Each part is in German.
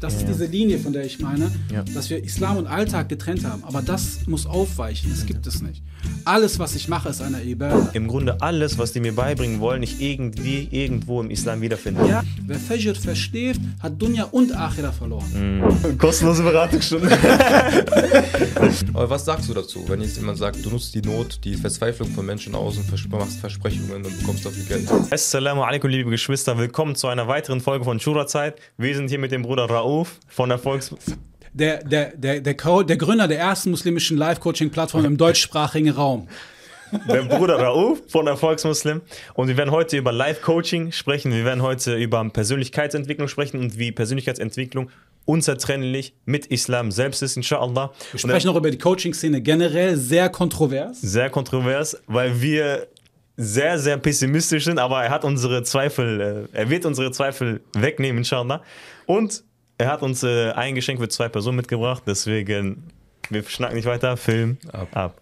Das ja, ist diese Linie, von der ich meine, ja. dass wir Islam und Alltag getrennt haben. Aber das muss aufweichen. Das gibt es nicht. Alles, was ich mache, ist eine Ibadah. Im Grunde alles, was die mir beibringen wollen, ich irgendwie irgendwo im Islam wiederfinden. Ja, wer Fajr versteht, hat Dunya und Akhira verloren. Mhm. Kostenlose Beratungsstunde. Aber was sagst du dazu, wenn jetzt jemand sagt, du nutzt die Not, die Verzweiflung von Menschen aus und machst Versprechungen und bekommst dafür Geld? Assalamu alaikum, liebe Geschwister. Willkommen zu einer weiteren Folge von Shura-Zeit. Wir sind hier mit dem Bruder Raoul Rauf von der Volks... Der, der, der, der, der Gründer der ersten muslimischen Live-Coaching-Plattform im deutschsprachigen Raum. Der Bruder Rauf von Erfolgsmuslim. Und wir werden heute über Live-Coaching sprechen. Wir werden heute über Persönlichkeitsentwicklung sprechen und wie Persönlichkeitsentwicklung unzertrennlich mit Islam selbst ist, inshallah. Wir sprechen noch über die Coaching-Szene generell, sehr kontrovers. Sehr kontrovers, weil wir sehr, sehr pessimistisch sind, aber er hat unsere Zweifel, äh, er wird unsere Zweifel wegnehmen, inshallah. Und er hat uns äh, ein Geschenk für zwei Personen mitgebracht, deswegen, wir schnacken nicht weiter, Film ab. ab.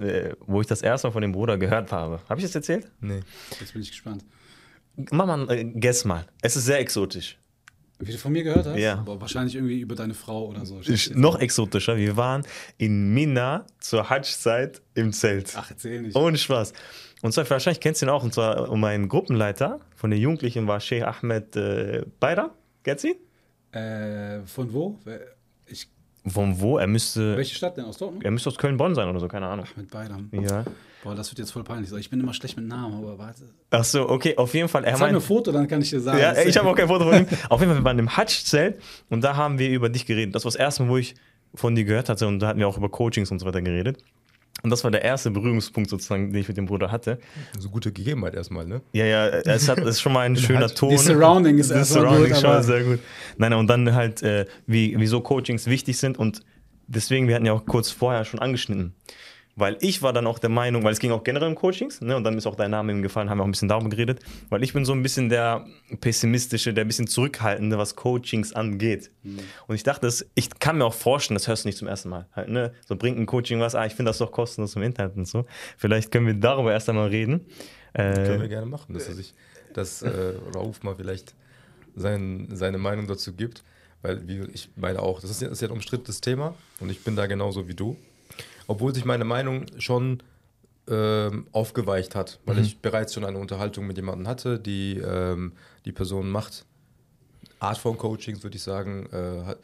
Äh, wo ich das erste Mal von dem Bruder gehört habe. Habe ich das erzählt? Nee. Jetzt bin ich gespannt. Mach mal, äh, guess mal. Es ist sehr exotisch. Wie du von mir gehört hast? Ja. Aber wahrscheinlich irgendwie über deine Frau oder so. noch exotischer. Wir waren in Mina zur Hajj-Zeit im Zelt. Ach, erzähl nicht. Ohne Spaß. Und zwar, wahrscheinlich kennst du ihn auch. Und zwar, mein Gruppenleiter von den Jugendlichen war Sheikh Ahmed äh, Beira. Kennst du ihn? Äh, von wo? Ich von wo? Er müsste. Welche Stadt denn? Aus Dortmund? Er müsste aus Köln-Bonn sein oder so, keine Ahnung. Ach, mit Beidam. Ja. Boah, das wird jetzt voll peinlich. Ich bin immer schlecht mit Namen, aber warte. Ach so, okay, auf jeden Fall. Er Zeig mir ein Foto, dann kann ich dir sagen. Ja, ich habe auch kein Foto von ihm. auf jeden Fall, wir waren im Hutch-Zelt und da haben wir über dich geredet. Das war das erste Mal, wo ich von dir gehört hatte und da hatten wir auch über Coachings und so weiter geredet. Und das war der erste Berührungspunkt sozusagen, den ich mit dem Bruder hatte. So gute Gegebenheit erstmal, ne? Ja, ja, es, hat, es ist schon mal ein schöner Ton. Die Surrounding ist erstmal Surrounding gut, schon sehr gut. Nein, und dann halt, äh, wie, wieso Coachings wichtig sind und deswegen, wir hatten ja auch kurz vorher schon angeschnitten. Weil ich war dann auch der Meinung, weil es ging auch generell um Coachings, ne, und dann ist auch dein Name ihm gefallen, haben wir auch ein bisschen darum geredet, weil ich bin so ein bisschen der pessimistische, der ein bisschen zurückhaltende, was Coachings angeht. Mhm. Und ich dachte, ich kann mir auch vorstellen, das hörst du nicht zum ersten Mal. Halt, ne? So bringt ein Coaching was, ah, ich finde das doch kostenlos im Internet und so. Vielleicht können wir darüber erst einmal reden. Äh, können wir gerne machen, dass er sich, dass äh, Rauf mal vielleicht sein, seine Meinung dazu gibt. Weil, wie ich meine auch, das ist, das ist ja ein umstrittenes Thema und ich bin da genauso wie du. Obwohl sich meine Meinung schon ähm, aufgeweicht hat, weil mhm. ich bereits schon eine Unterhaltung mit jemandem hatte, die ähm, die Person macht. Art von Coachings, würde ich sagen. Äh,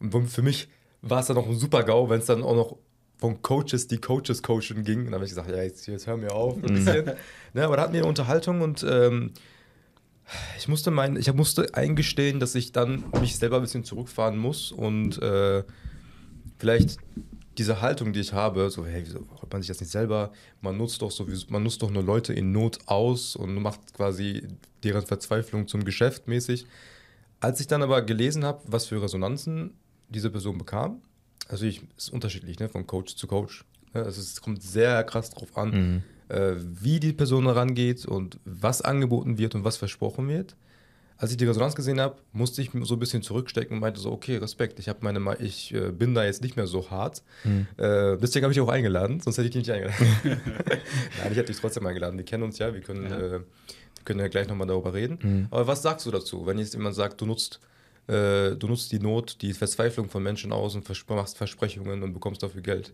und für mich war es dann noch ein super GAU, wenn es dann auch noch von Coaches, die Coaches coachen ging. Und dann habe ich gesagt, ja, jetzt, jetzt hör mir auf ein mhm. bisschen. ne, aber da hatten wir eine Unterhaltung und ähm, ich musste mein, ich musste eingestehen, dass ich dann mich selber ein bisschen zurückfahren muss und äh, vielleicht diese Haltung, die ich habe, so, hey, wieso hat man sich das nicht selber? Man nutzt doch so, man nutzt doch nur Leute in Not aus und macht quasi deren Verzweiflung zum Geschäft mäßig. Als ich dann aber gelesen habe, was für Resonanzen diese Person bekam, also ich, ist unterschiedlich, ne, von Coach zu Coach. Ne? Also es kommt sehr krass drauf an. Mhm äh, wie die Person herangeht und was angeboten wird und was versprochen wird. Als ich die Resonanz gesehen habe, musste ich so ein bisschen zurückstecken und meinte so, okay, Respekt, ich, meine, ich äh, bin da jetzt nicht mehr so hart. Mhm. Äh, deswegen habe ich auch eingeladen, sonst hätte ich dich nicht eingeladen. Nein, ich hätte dich trotzdem eingeladen. Wir kennen uns ja, wir können ja, äh, wir können ja gleich nochmal darüber reden. Mhm. Aber was sagst du dazu, wenn jetzt jemand sagt, du nutzt, äh, du nutzt die Not, die Verzweiflung von Menschen aus und vers machst Versprechungen und bekommst dafür Geld?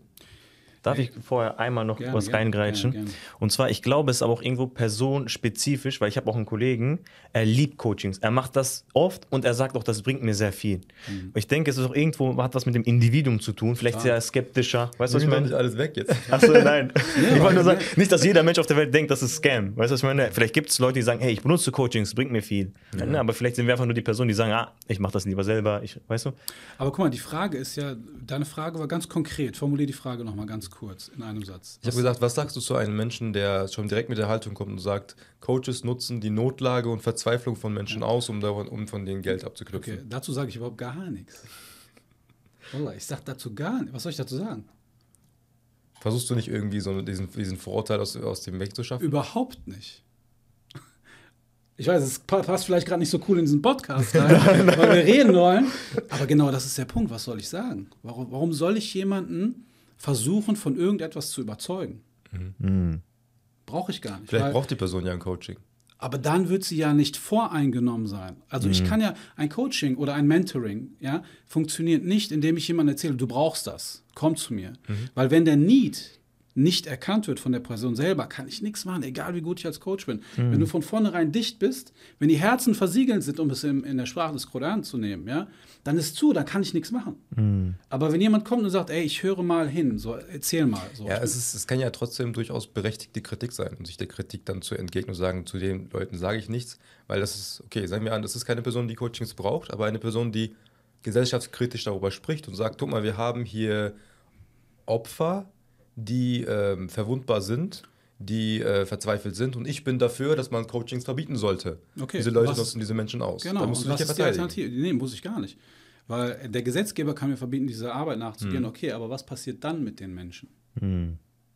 Darf ich vorher einmal noch gerne, was gerne, reingreitschen? Gerne, und zwar, ich glaube, es ist aber auch irgendwo personenspezifisch, weil ich habe auch einen Kollegen, er liebt Coachings. Er macht das oft und er sagt auch, das bringt mir sehr viel. Mhm. Ich denke, es ist auch irgendwo, hat was mit dem Individuum zu tun. Vielleicht ah. sehr skeptischer. Weißt du, was ich meine? nicht alles weg jetzt. Achso, nein. ja, ich wollte nur sagen, nicht, dass jeder Mensch auf der Welt denkt, das ist Scam. Weißt du, was ich meine? Vielleicht gibt es Leute, die sagen, hey, ich benutze Coachings, das bringt mir viel. Ja. Ja, aber vielleicht sind wir einfach nur die Person, die sagen, ah, ich mache das lieber selber. Ich, weißt du? Aber guck mal, die Frage ist ja, deine Frage war ganz konkret. Formulier die Frage nochmal ganz kurz in einem Satz. Ich habe gesagt, was sagst du zu einem Menschen, der schon direkt mit der Haltung kommt und sagt, Coaches nutzen die Notlage und Verzweiflung von Menschen ja. aus, um, davon, um von denen Geld abzuknüpfen? Okay, dazu sage ich überhaupt gar nichts. Ich sage dazu gar nichts. Was soll ich dazu sagen? Versuchst du nicht irgendwie so diesen, diesen Vorurteil aus, aus dem Weg zu schaffen? Überhaupt nicht. Ich weiß, es passt vielleicht gerade nicht so cool in diesen Podcast rein, weil wir reden wollen. Aber genau das ist der Punkt. Was soll ich sagen? Warum, warum soll ich jemanden versuchen, von irgendetwas zu überzeugen. Brauche ich gar nicht. Vielleicht weil- braucht die Person ja ein Coaching. aber dann wird sie ja nicht voreingenommen sein. Also ich kann ja ein Coaching oder ein Mentoring, ja, funktioniert nicht, indem ich jemandem erzähle, du brauchst das, komm zu mir. Weil wenn der Need nicht erkannt wird von der Person selber, kann ich nichts machen, egal wie gut ich als Coach bin. Wenn du von vornherein dicht bist, wenn die Herzen versiegelt sind, um es in, in der Sprache des Koran zu nehmen, ja, dann ist zu, dann kann ich nichts machen. Aber wenn jemand kommt und sagt, ey, ich höre mal hin, so erzähl mal, so. Ja, es, ist, es kann ja trotzdem durchaus berechtigte Kritik sein und sich der Kritik dann zu entgegnen und sagen, zu den Leuten sage ich nichts, weil das ist, okay, sagen wir an, das ist keine Person, die Coachings braucht, aber eine Person, die gesellschaftskritisch darüber spricht und sagt, guck mal, wir haben hier Opfer, die ähm, verwundbar sind, die äh, verzweifelt sind und ich bin dafür, dass man Coachings verbieten sollte. Okay, diese Leute was- nutzen diese Menschen aus. Genau, da musst und du was dich ja ist die verteidigen. Alternative? Nee, muss ich gar nicht. Weil der Gesetzgeber kann mir verbieten, dieser Arbeit Hm. nachzugehen. Okay, aber was passiert dann mit den Menschen?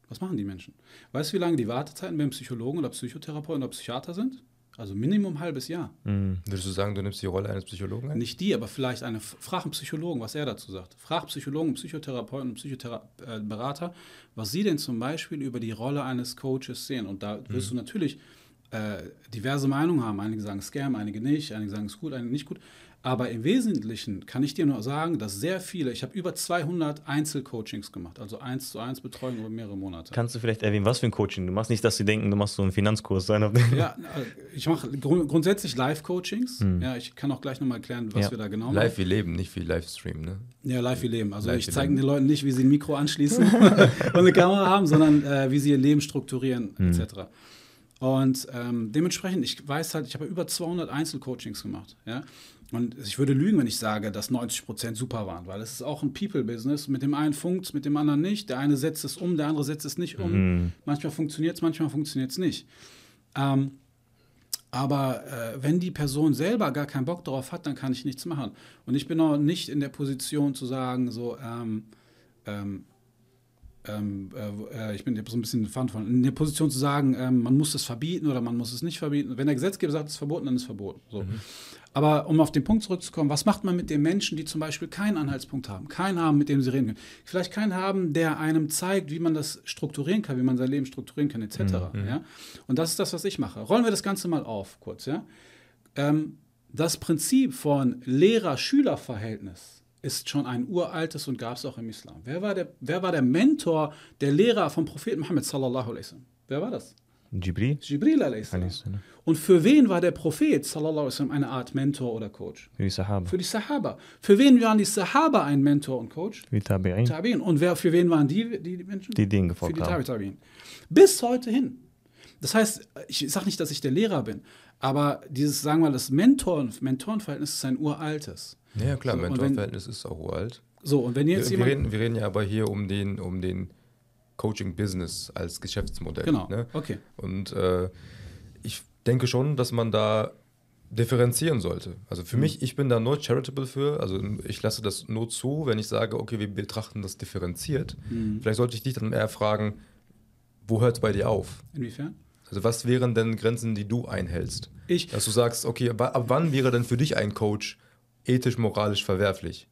Was machen die Menschen? Weißt du, wie lange die Wartezeiten beim Psychologen oder Psychotherapeuten oder Psychiater sind? Also Minimum halbes Jahr. Würdest du sagen, du nimmst die Rolle eines Psychologen ein? Nicht die, aber vielleicht eine Frag einen Psychologen, was er dazu sagt. Frag Psychologen, Psychotherapeuten und Psychoberater, was sie denn zum Beispiel über die Rolle eines Coaches sehen. Und da wirst du natürlich äh, diverse Meinungen haben. Einige sagen Scam, einige nicht, einige sagen es gut, einige nicht gut. Aber im Wesentlichen kann ich dir nur sagen, dass sehr viele, ich habe über 200 Einzelcoachings gemacht, also eins zu eins Betreuung über mehrere Monate. Kannst du vielleicht erwähnen, was für ein Coaching du machst? Nicht, dass sie denken, du machst so einen Finanzkurs sein. Ja, äh, ich mache grund grundsätzlich Live-Coachings. Ja, ich kann auch gleich nochmal erklären, was Ja. wir da genau machen. Live wie Leben, nicht wie Livestream, ne? Ja, live wie Leben. Also Live ich zeige den Leuten nicht, wie sie ein Mikro anschließen und eine Kamera haben, sondern äh, wie sie ihr Leben strukturieren, etc. Und ähm, dementsprechend, ich weiß halt, ich habe über 200 Einzelcoachings gemacht. Ja? Und ich würde lügen, wenn ich sage, dass 90 Prozent super waren, weil es ist auch ein People-Business. Mit dem einen funkt mit dem anderen nicht. Der eine setzt es um, der andere setzt es nicht um. Manchmal funktioniert es, manchmal funktioniert es nicht. Ähm, aber äh, wenn die Person selber gar keinen Bock darauf hat, dann kann ich nichts machen. Und ich bin auch nicht in der Position zu sagen, so, ähm, ähm, ähm, äh, äh, ich bin so ein bisschen Fan von, in der Position zu sagen, ähm, man muss es verbieten oder man muss es nicht verbieten. Wenn der Gesetzgeber sagt, es ist verboten, dann ist es verboten. So. Aber um auf den Punkt zurückzukommen, was macht man mit den Menschen, die zum Beispiel keinen Anhaltspunkt haben, keinen haben, mit dem sie reden können? Vielleicht keinen haben, der einem zeigt, wie man das strukturieren kann, wie man sein Leben strukturieren kann, etc. Ja? Und das ist das, was ich mache. Rollen wir das Ganze mal auf, kurz. Ja? Ähm, das Prinzip von Lehrer-Schüler-Verhältnis ist schon ein uraltes und gab es auch im Islam. Wer war, der, wer war der Mentor, der Lehrer vom Propheten Muhammad sallallahu alaihi wasallam? Wer war das? Jibril? Jibril. Und für wen war der Prophet sallallahu alaihi eine Art Mentor oder Coach? Für die Sahaba. Für die Sahaba. Für wen waren die Sahaba ein Mentor und Coach? Für die Tabi'in. Tabi'in. Und wer, für wen waren die, die Menschen? Die denen Für gefolgt die haben. Tabi Tabi'in. Bis heute hin. Das heißt, ich sage nicht, dass ich der Lehrer bin, aber dieses, sagen wir mal, das Mentoren, Mentorenverhältnis ist ein uraltes. Ja, klar, So, Mentorverhältnis ist auch uralt. So, und wenn Wir, jetzt wir, jemand. reden, wir reden ja aber hier um den, um den Coaching-Business als Geschäftsmodell. Genau, Ne? okay. Und äh, ich denke schon, dass man da differenzieren sollte. Also Mhm. für mich, ich bin da nur charitable für, also ich lasse das nur zu, wenn ich sage, okay, wir betrachten das differenziert. Mhm. Vielleicht sollte ich dich dann eher fragen, wo hört es bei dir auf? Inwiefern? Also was wären denn Grenzen, die du einhältst? Ich, Dass du sagst, okay, ab wann wäre denn für dich ein Coach ethisch, moralisch verwerflich?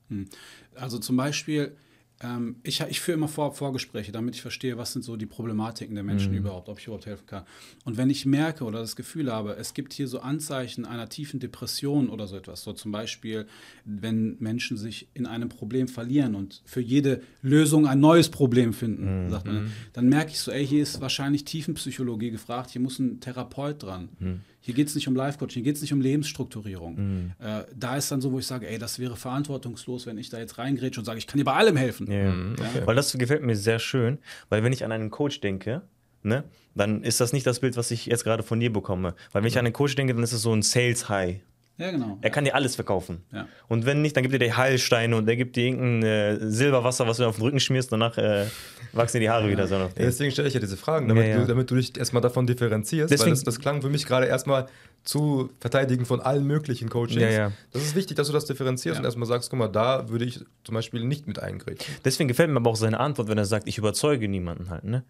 Also zum Beispiel, ähm, ich, ich führe immer vor, Vorgespräche, damit ich verstehe, was sind so die Problematiken der Menschen überhaupt, ob ich überhaupt helfen kann. Und wenn ich merke oder das Gefühl habe, es gibt hier so Anzeichen einer tiefen Depression oder so etwas, so zum Beispiel, wenn Menschen sich in einem Problem verlieren und für jede Lösung ein neues Problem finden, sagt man, dann merke ich so, ey, hier ist wahrscheinlich Tiefenpsychologie gefragt, hier muss ein Therapeut dran. Hier geht es nicht um Life-Coaching, hier geht es nicht um Lebensstrukturierung. Äh, da ist dann so, wo ich sage, ey, das wäre verantwortungslos, wenn ich da jetzt reingrätsche und sage, ich kann dir bei allem helfen. Ja. okay. Weil das gefällt mir sehr schön, weil wenn ich an einen Coach denke, ne, dann ist das nicht das Bild, was ich jetzt gerade von dir bekomme. Weil wenn ich an einen Coach denke, dann ist es so ein Sales-High. Ja, genau. Er kann dir alles verkaufen. Ja. Und wenn nicht, dann gibt er dir Heilsteine und er gibt dir irgendein äh, Silberwasser, was du auf den Rücken schmierst, danach äh, wachsen dir die Haare wieder so Ja, deswegen stelle ich ja diese Fragen, damit, Ja, ja. Du, damit du dich erstmal davon differenzierst. Deswegen- weil das, das klang für mich gerade erstmal zu verteidigen von allen möglichen Coachings. Ja, ja. Das ist wichtig, dass du das differenzierst Ja. und erstmal sagst, guck mal, da würde ich zum Beispiel nicht mit eingreifen. Deswegen gefällt mir aber auch seine Antwort, wenn er sagt, ich überzeuge niemanden halt, ne?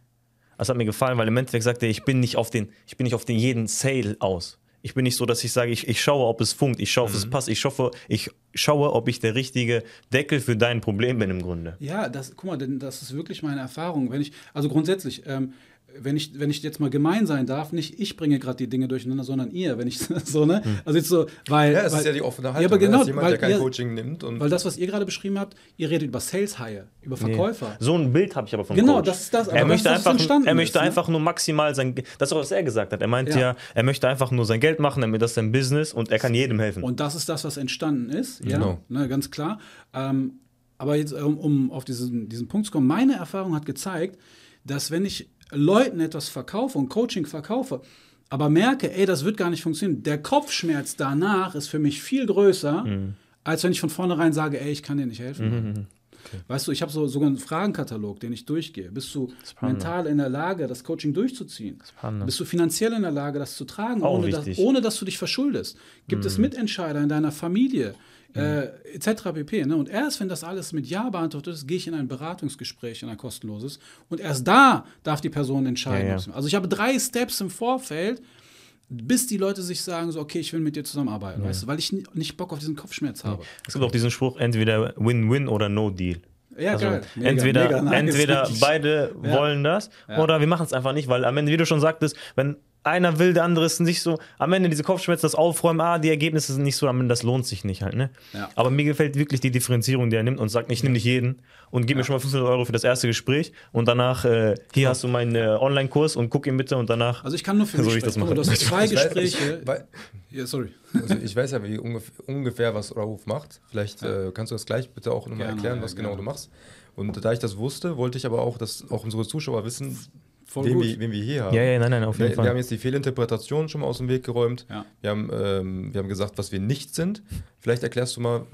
Das hat mir gefallen, weil im Endeffekt sagt er, ich bin nicht auf den, ich bin nicht auf den jeden Sale aus. Ich bin nicht so, dass ich sage, ich, ich schaue, ob es funkt, ich schaue, ob Mhm. es passt, ich schaue, ich schaue, ob ich der richtige Deckel für dein Problem bin im Grunde. Ja, das, guck mal, denn das ist wirklich meine Erfahrung. Wenn ich, also grundsätzlich, ähm, wenn ich, wenn ich jetzt mal gemein sein darf, nicht ich bringe gerade die Dinge durcheinander, sondern ihr, wenn ich so, ne? Also jetzt so, weil. Ja, es weil, ist ja die offene Haltung. Ja, aber ne? genau, Als jemand, der weil, kein ja, Coaching nimmt und weil das, was ihr gerade beschrieben habt, ihr redet über Sales Hire, über Verkäufer. So ein Bild habe ich aber von Genau, Coach. das ist das, aber Er das möchte ist, was einfach, entstanden er möchte ist, ne? einfach nur maximal sein, das ist auch was er gesagt hat. Er meint ja. Ja. er möchte einfach nur sein Geld machen, damit das sein Business und er kann jedem helfen. Und das ist das, was entstanden ist, ja, Genau. ne, ganz klar. Ähm, aber jetzt, um, um auf diesen, diesen Punkt zu kommen, meine Erfahrung hat gezeigt, dass wenn ich Leuten etwas verkaufe und Coaching verkaufe, aber merke, ey, das wird gar nicht funktionieren, der Kopfschmerz danach ist für mich viel größer, Mhm. als wenn ich von vornherein sage, ey, ich kann dir nicht helfen. Weißt du, ich habe so, sogar einen Fragenkatalog, den ich durchgehe. Bist du mental in der Lage, das Coaching durchzuziehen? Spannend. Bist du finanziell in der Lage, das zu tragen, ohne dass. Mhm. ohne dass du dich verschuldest? Gibt es Mitentscheider in deiner Familie? Äh, etc. pp. Ne? Und erst wenn das alles mit Ja beantwortet ist, gehe ich in ein Beratungsgespräch, in ein kostenloses. Und erst da darf die Person entscheiden. Ja, ja. Also ich habe drei Steps im Vorfeld, bis die Leute sich sagen, so, okay, ich will mit dir zusammenarbeiten, weißt du, weil ich ni- nicht Bock auf diesen Kopfschmerz habe. Es gibt auch diesen Spruch, entweder Win-Win oder No Deal. Ja, Also geil. Mega, entweder mega entweder beide Ja. wollen das Ja. oder wir machen es einfach nicht, weil am Ende, wie du schon sagtest, wenn einer will, der andere ist nicht so, am Ende diese Kopfschmerzen, das Aufräumen, ah, die Ergebnisse sind nicht so, am Ende, das lohnt sich nicht halt, ne? Ja. Aber mir gefällt wirklich die Differenzierung, die er nimmt und sagt, ich nehme nicht jeden und gib mir schon mal 500 Euro für das erste Gespräch und danach, äh, hier hast du meinen äh, Online-Kurs und guck ihn bitte und danach. Also ich kann nur für So mich will ich das. Guck mal, Du hast zwei Ich weiß- Gespräche. Ich, weil, ja, sorry. also ich weiß ja wie ungef ungefähr, was Rauf macht. Vielleicht äh, kannst du das gleich bitte auch nochmal erklären, ja, was genau gerne. du machst. Und da ich das wusste, wollte ich aber auch, dass auch unsere Zuschauer wissen, Voll wen gut. wir, wen wir hier haben. ja, ja, nein, nein, auf jeden Wir, Fall. wir haben jetzt die Fehlinterpretation schon mal aus dem Weg geräumt. Ja. Wir, haben, ähm, wir haben gesagt, was wir nicht sind. Vielleicht erklärst du mal,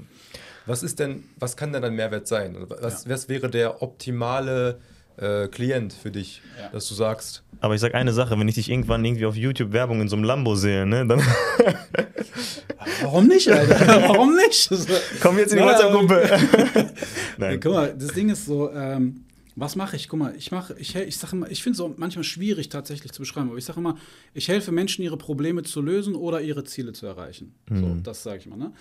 was ist denn, was kann denn ein Mehrwert sein? Also Was, was wäre der optimale äh, Klient für dich, Ja. dass du sagst, Aber ich sag eine Sache, wenn ich dich irgendwann irgendwie auf YouTube Werbung in so einem Lambo sehe, ne, dann Warum nicht, Alter? Warum nicht? komm jetzt in die Ja, WhatsApp-Gruppe. Ja, guck mal, das Ding ist so, ähm, was mache ich? Guck mal, ich mache, ich, ich sage immer, ich finde es auch manchmal schwierig tatsächlich zu beschreiben, aber ich sage immer, ich helfe Menschen, ihre Probleme zu lösen oder ihre Ziele zu erreichen. So, das sage ich mal. Ne?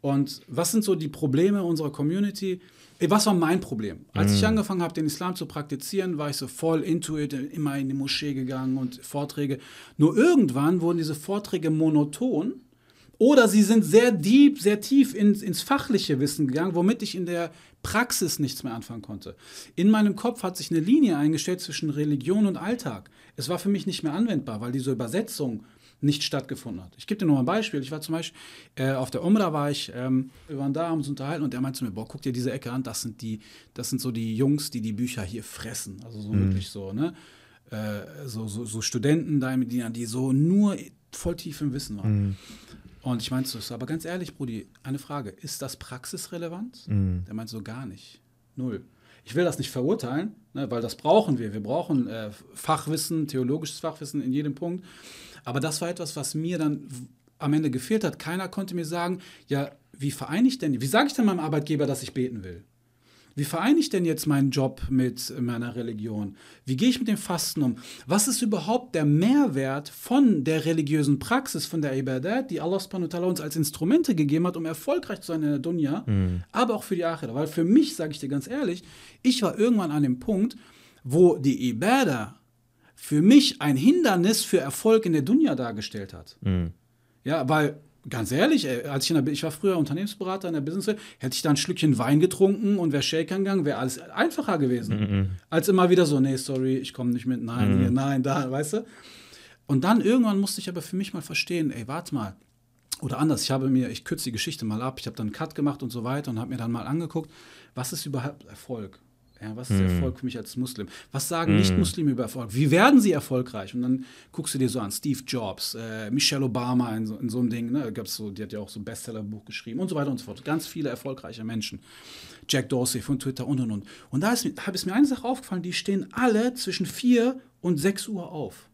Und was sind so die Probleme unserer Community? Was war mein Problem? Als ich angefangen habe, den Islam zu praktizieren, war ich so voll into it, immer in die Moschee gegangen und Vorträge. Nur irgendwann wurden diese Vorträge monoton oder sie sind sehr deep, sehr tief ins, ins fachliche Wissen gegangen, womit ich in der Praxis nichts mehr anfangen konnte. In meinem Kopf hat sich eine Linie eingestellt zwischen Religion und Alltag. Es war für mich nicht mehr anwendbar, weil diese Übersetzung nicht stattgefunden hat. Ich gebe dir nur mal ein Beispiel. Ich war zum Beispiel äh, auf der Umrah war ich, ähm, wir waren da, haben uns unterhalten und der meinte zu mir, boah, guck dir diese Ecke an, das sind die, das sind so die Jungs, die die Bücher hier fressen. Also so wirklich so, ne? Äh, so, so, so Studenten da in Medina, die so nur voll tief im Wissen waren. Und ich meinte so, aber ganz ehrlich, Brudi, eine Frage, ist das praxisrelevant? Der meinte so, gar nicht. Null. Ich will das nicht verurteilen, ne, weil das brauchen wir. Wir brauchen äh, Fachwissen, theologisches Fachwissen in jedem Punkt. Aber das war etwas, was mir dann am Ende gefehlt hat. Keiner konnte mir sagen, ja, wie vereine ich denn, wie sage ich denn meinem Arbeitgeber, dass ich beten will? Wie vereine ich denn jetzt meinen Job mit meiner Religion? Wie gehe ich mit dem Fasten um? Was ist überhaupt der Mehrwert von der religiösen Praxis, von der Ibadat, die Allah subhanahu wa ta'ala uns als Instrumente gegeben hat, um erfolgreich zu sein in der Dunya, aber auch für die Akhira? Weil für mich, sage ich dir ganz ehrlich, ich war irgendwann an dem Punkt, wo die Ibadah für mich ein Hindernis für Erfolg in der Dunya dargestellt hat. Ja, weil, ganz ehrlich, ey, als ich, in der, ich war früher Unternehmensberater in der Business, hätte ich da ein Schlückchen Wein getrunken und wäre Shakern gegangen, wäre alles einfacher gewesen. Als immer wieder so, nee, sorry, ich komme nicht mit, nein, hier, nein, da, weißt du? Und dann irgendwann musste ich aber für mich mal verstehen, ey, warte mal. Oder anders, ich habe mir, ich kürze die Geschichte mal ab, ich habe dann einen Cut gemacht und so weiter und habe mir dann mal angeguckt, was ist überhaupt Erfolg? Ja, was ist Erfolg für mich als Muslim? Was sagen Nicht-Muslime über Erfolg? Wie werden sie erfolgreich? Und dann guckst du dir so an, Steve Jobs, äh, Michelle Obama in so, in so einem Ding, ne? Gab's so, die hat ja auch so ein Bestsellerbuch geschrieben und so weiter und so fort. Ganz viele erfolgreiche Menschen. Jack Dorsey von Twitter und und und. Und da ist habe es mir eine Sache aufgefallen, die stehen alle zwischen 4 und 6 Uhr auf.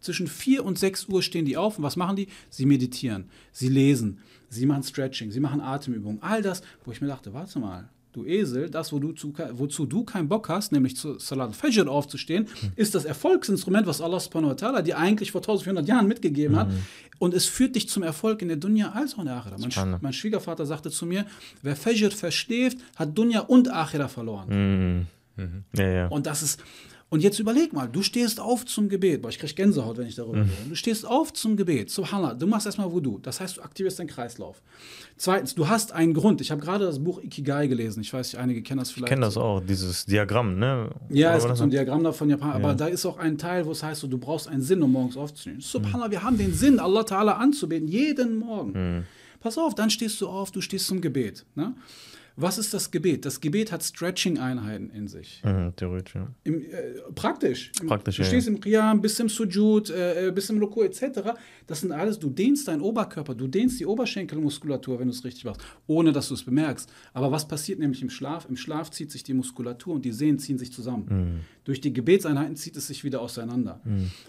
Zwischen 4 und 6 Uhr stehen die auf und was machen die? Sie meditieren, sie lesen, sie machen Stretching, sie machen Atemübungen, all das, wo ich mir dachte, warte mal, du Esel, das, wo du zu, wozu du keinen Bock hast, nämlich zu Salat Fajr aufzustehen, Hm. ist das Erfolgsinstrument, was Allah subhanahu wa ta'ala dir eigentlich vor 1400 Jahren mitgegeben hat. Und es führt dich zum Erfolg in der Dunya als auch in der Akhira. Mein, Sch- mein Schwiegervater sagte zu mir, wer Fajr verschläft, hat Dunya und Akhira verloren. Mhm. Ja, ja. Und das ist. Und jetzt überleg mal, du stehst auf zum Gebet. Boah, ich krieg Gänsehaut, wenn ich darüber rede. Du stehst auf zum Gebet. Subhanallah. Du machst erstmal Wudu. Das heißt, du aktivierst den Kreislauf. Zweitens, du hast einen Grund. Ich habe gerade das Buch Ikigai gelesen. Ich weiß nicht, einige kennen das vielleicht. Ich kenne das auch, dieses Diagramm, ne? Ja, Oder es gibt so ein Diagramm davon Japan, aber da ist auch ein Teil, wo es heißt, so, du brauchst einen Sinn, um morgens aufzustehen. Subhanallah, wir haben den Sinn, Allah Ta'ala anzubeten, jeden Morgen. Pass auf, dann stehst du auf, du stehst zum Gebet. Ne? Was ist das Gebet? Das Gebet hat Stretching-Einheiten in sich. Mhm, theoretisch, ja. Im, äh, praktisch. Praktisch, Du ja, stehst im Qiyam, bis im Sujud, äh, äh, bis im Ruku etc. Das sind alles, du dehnst deinen Oberkörper, du dehnst die Oberschenkelmuskulatur, wenn du es richtig machst, ohne dass du es bemerkst. Aber was passiert nämlich im Schlaf? Im Schlaf zieht sich die Muskulatur und die Sehnen ziehen sich zusammen. Durch die Gebetseinheiten zieht es sich wieder auseinander.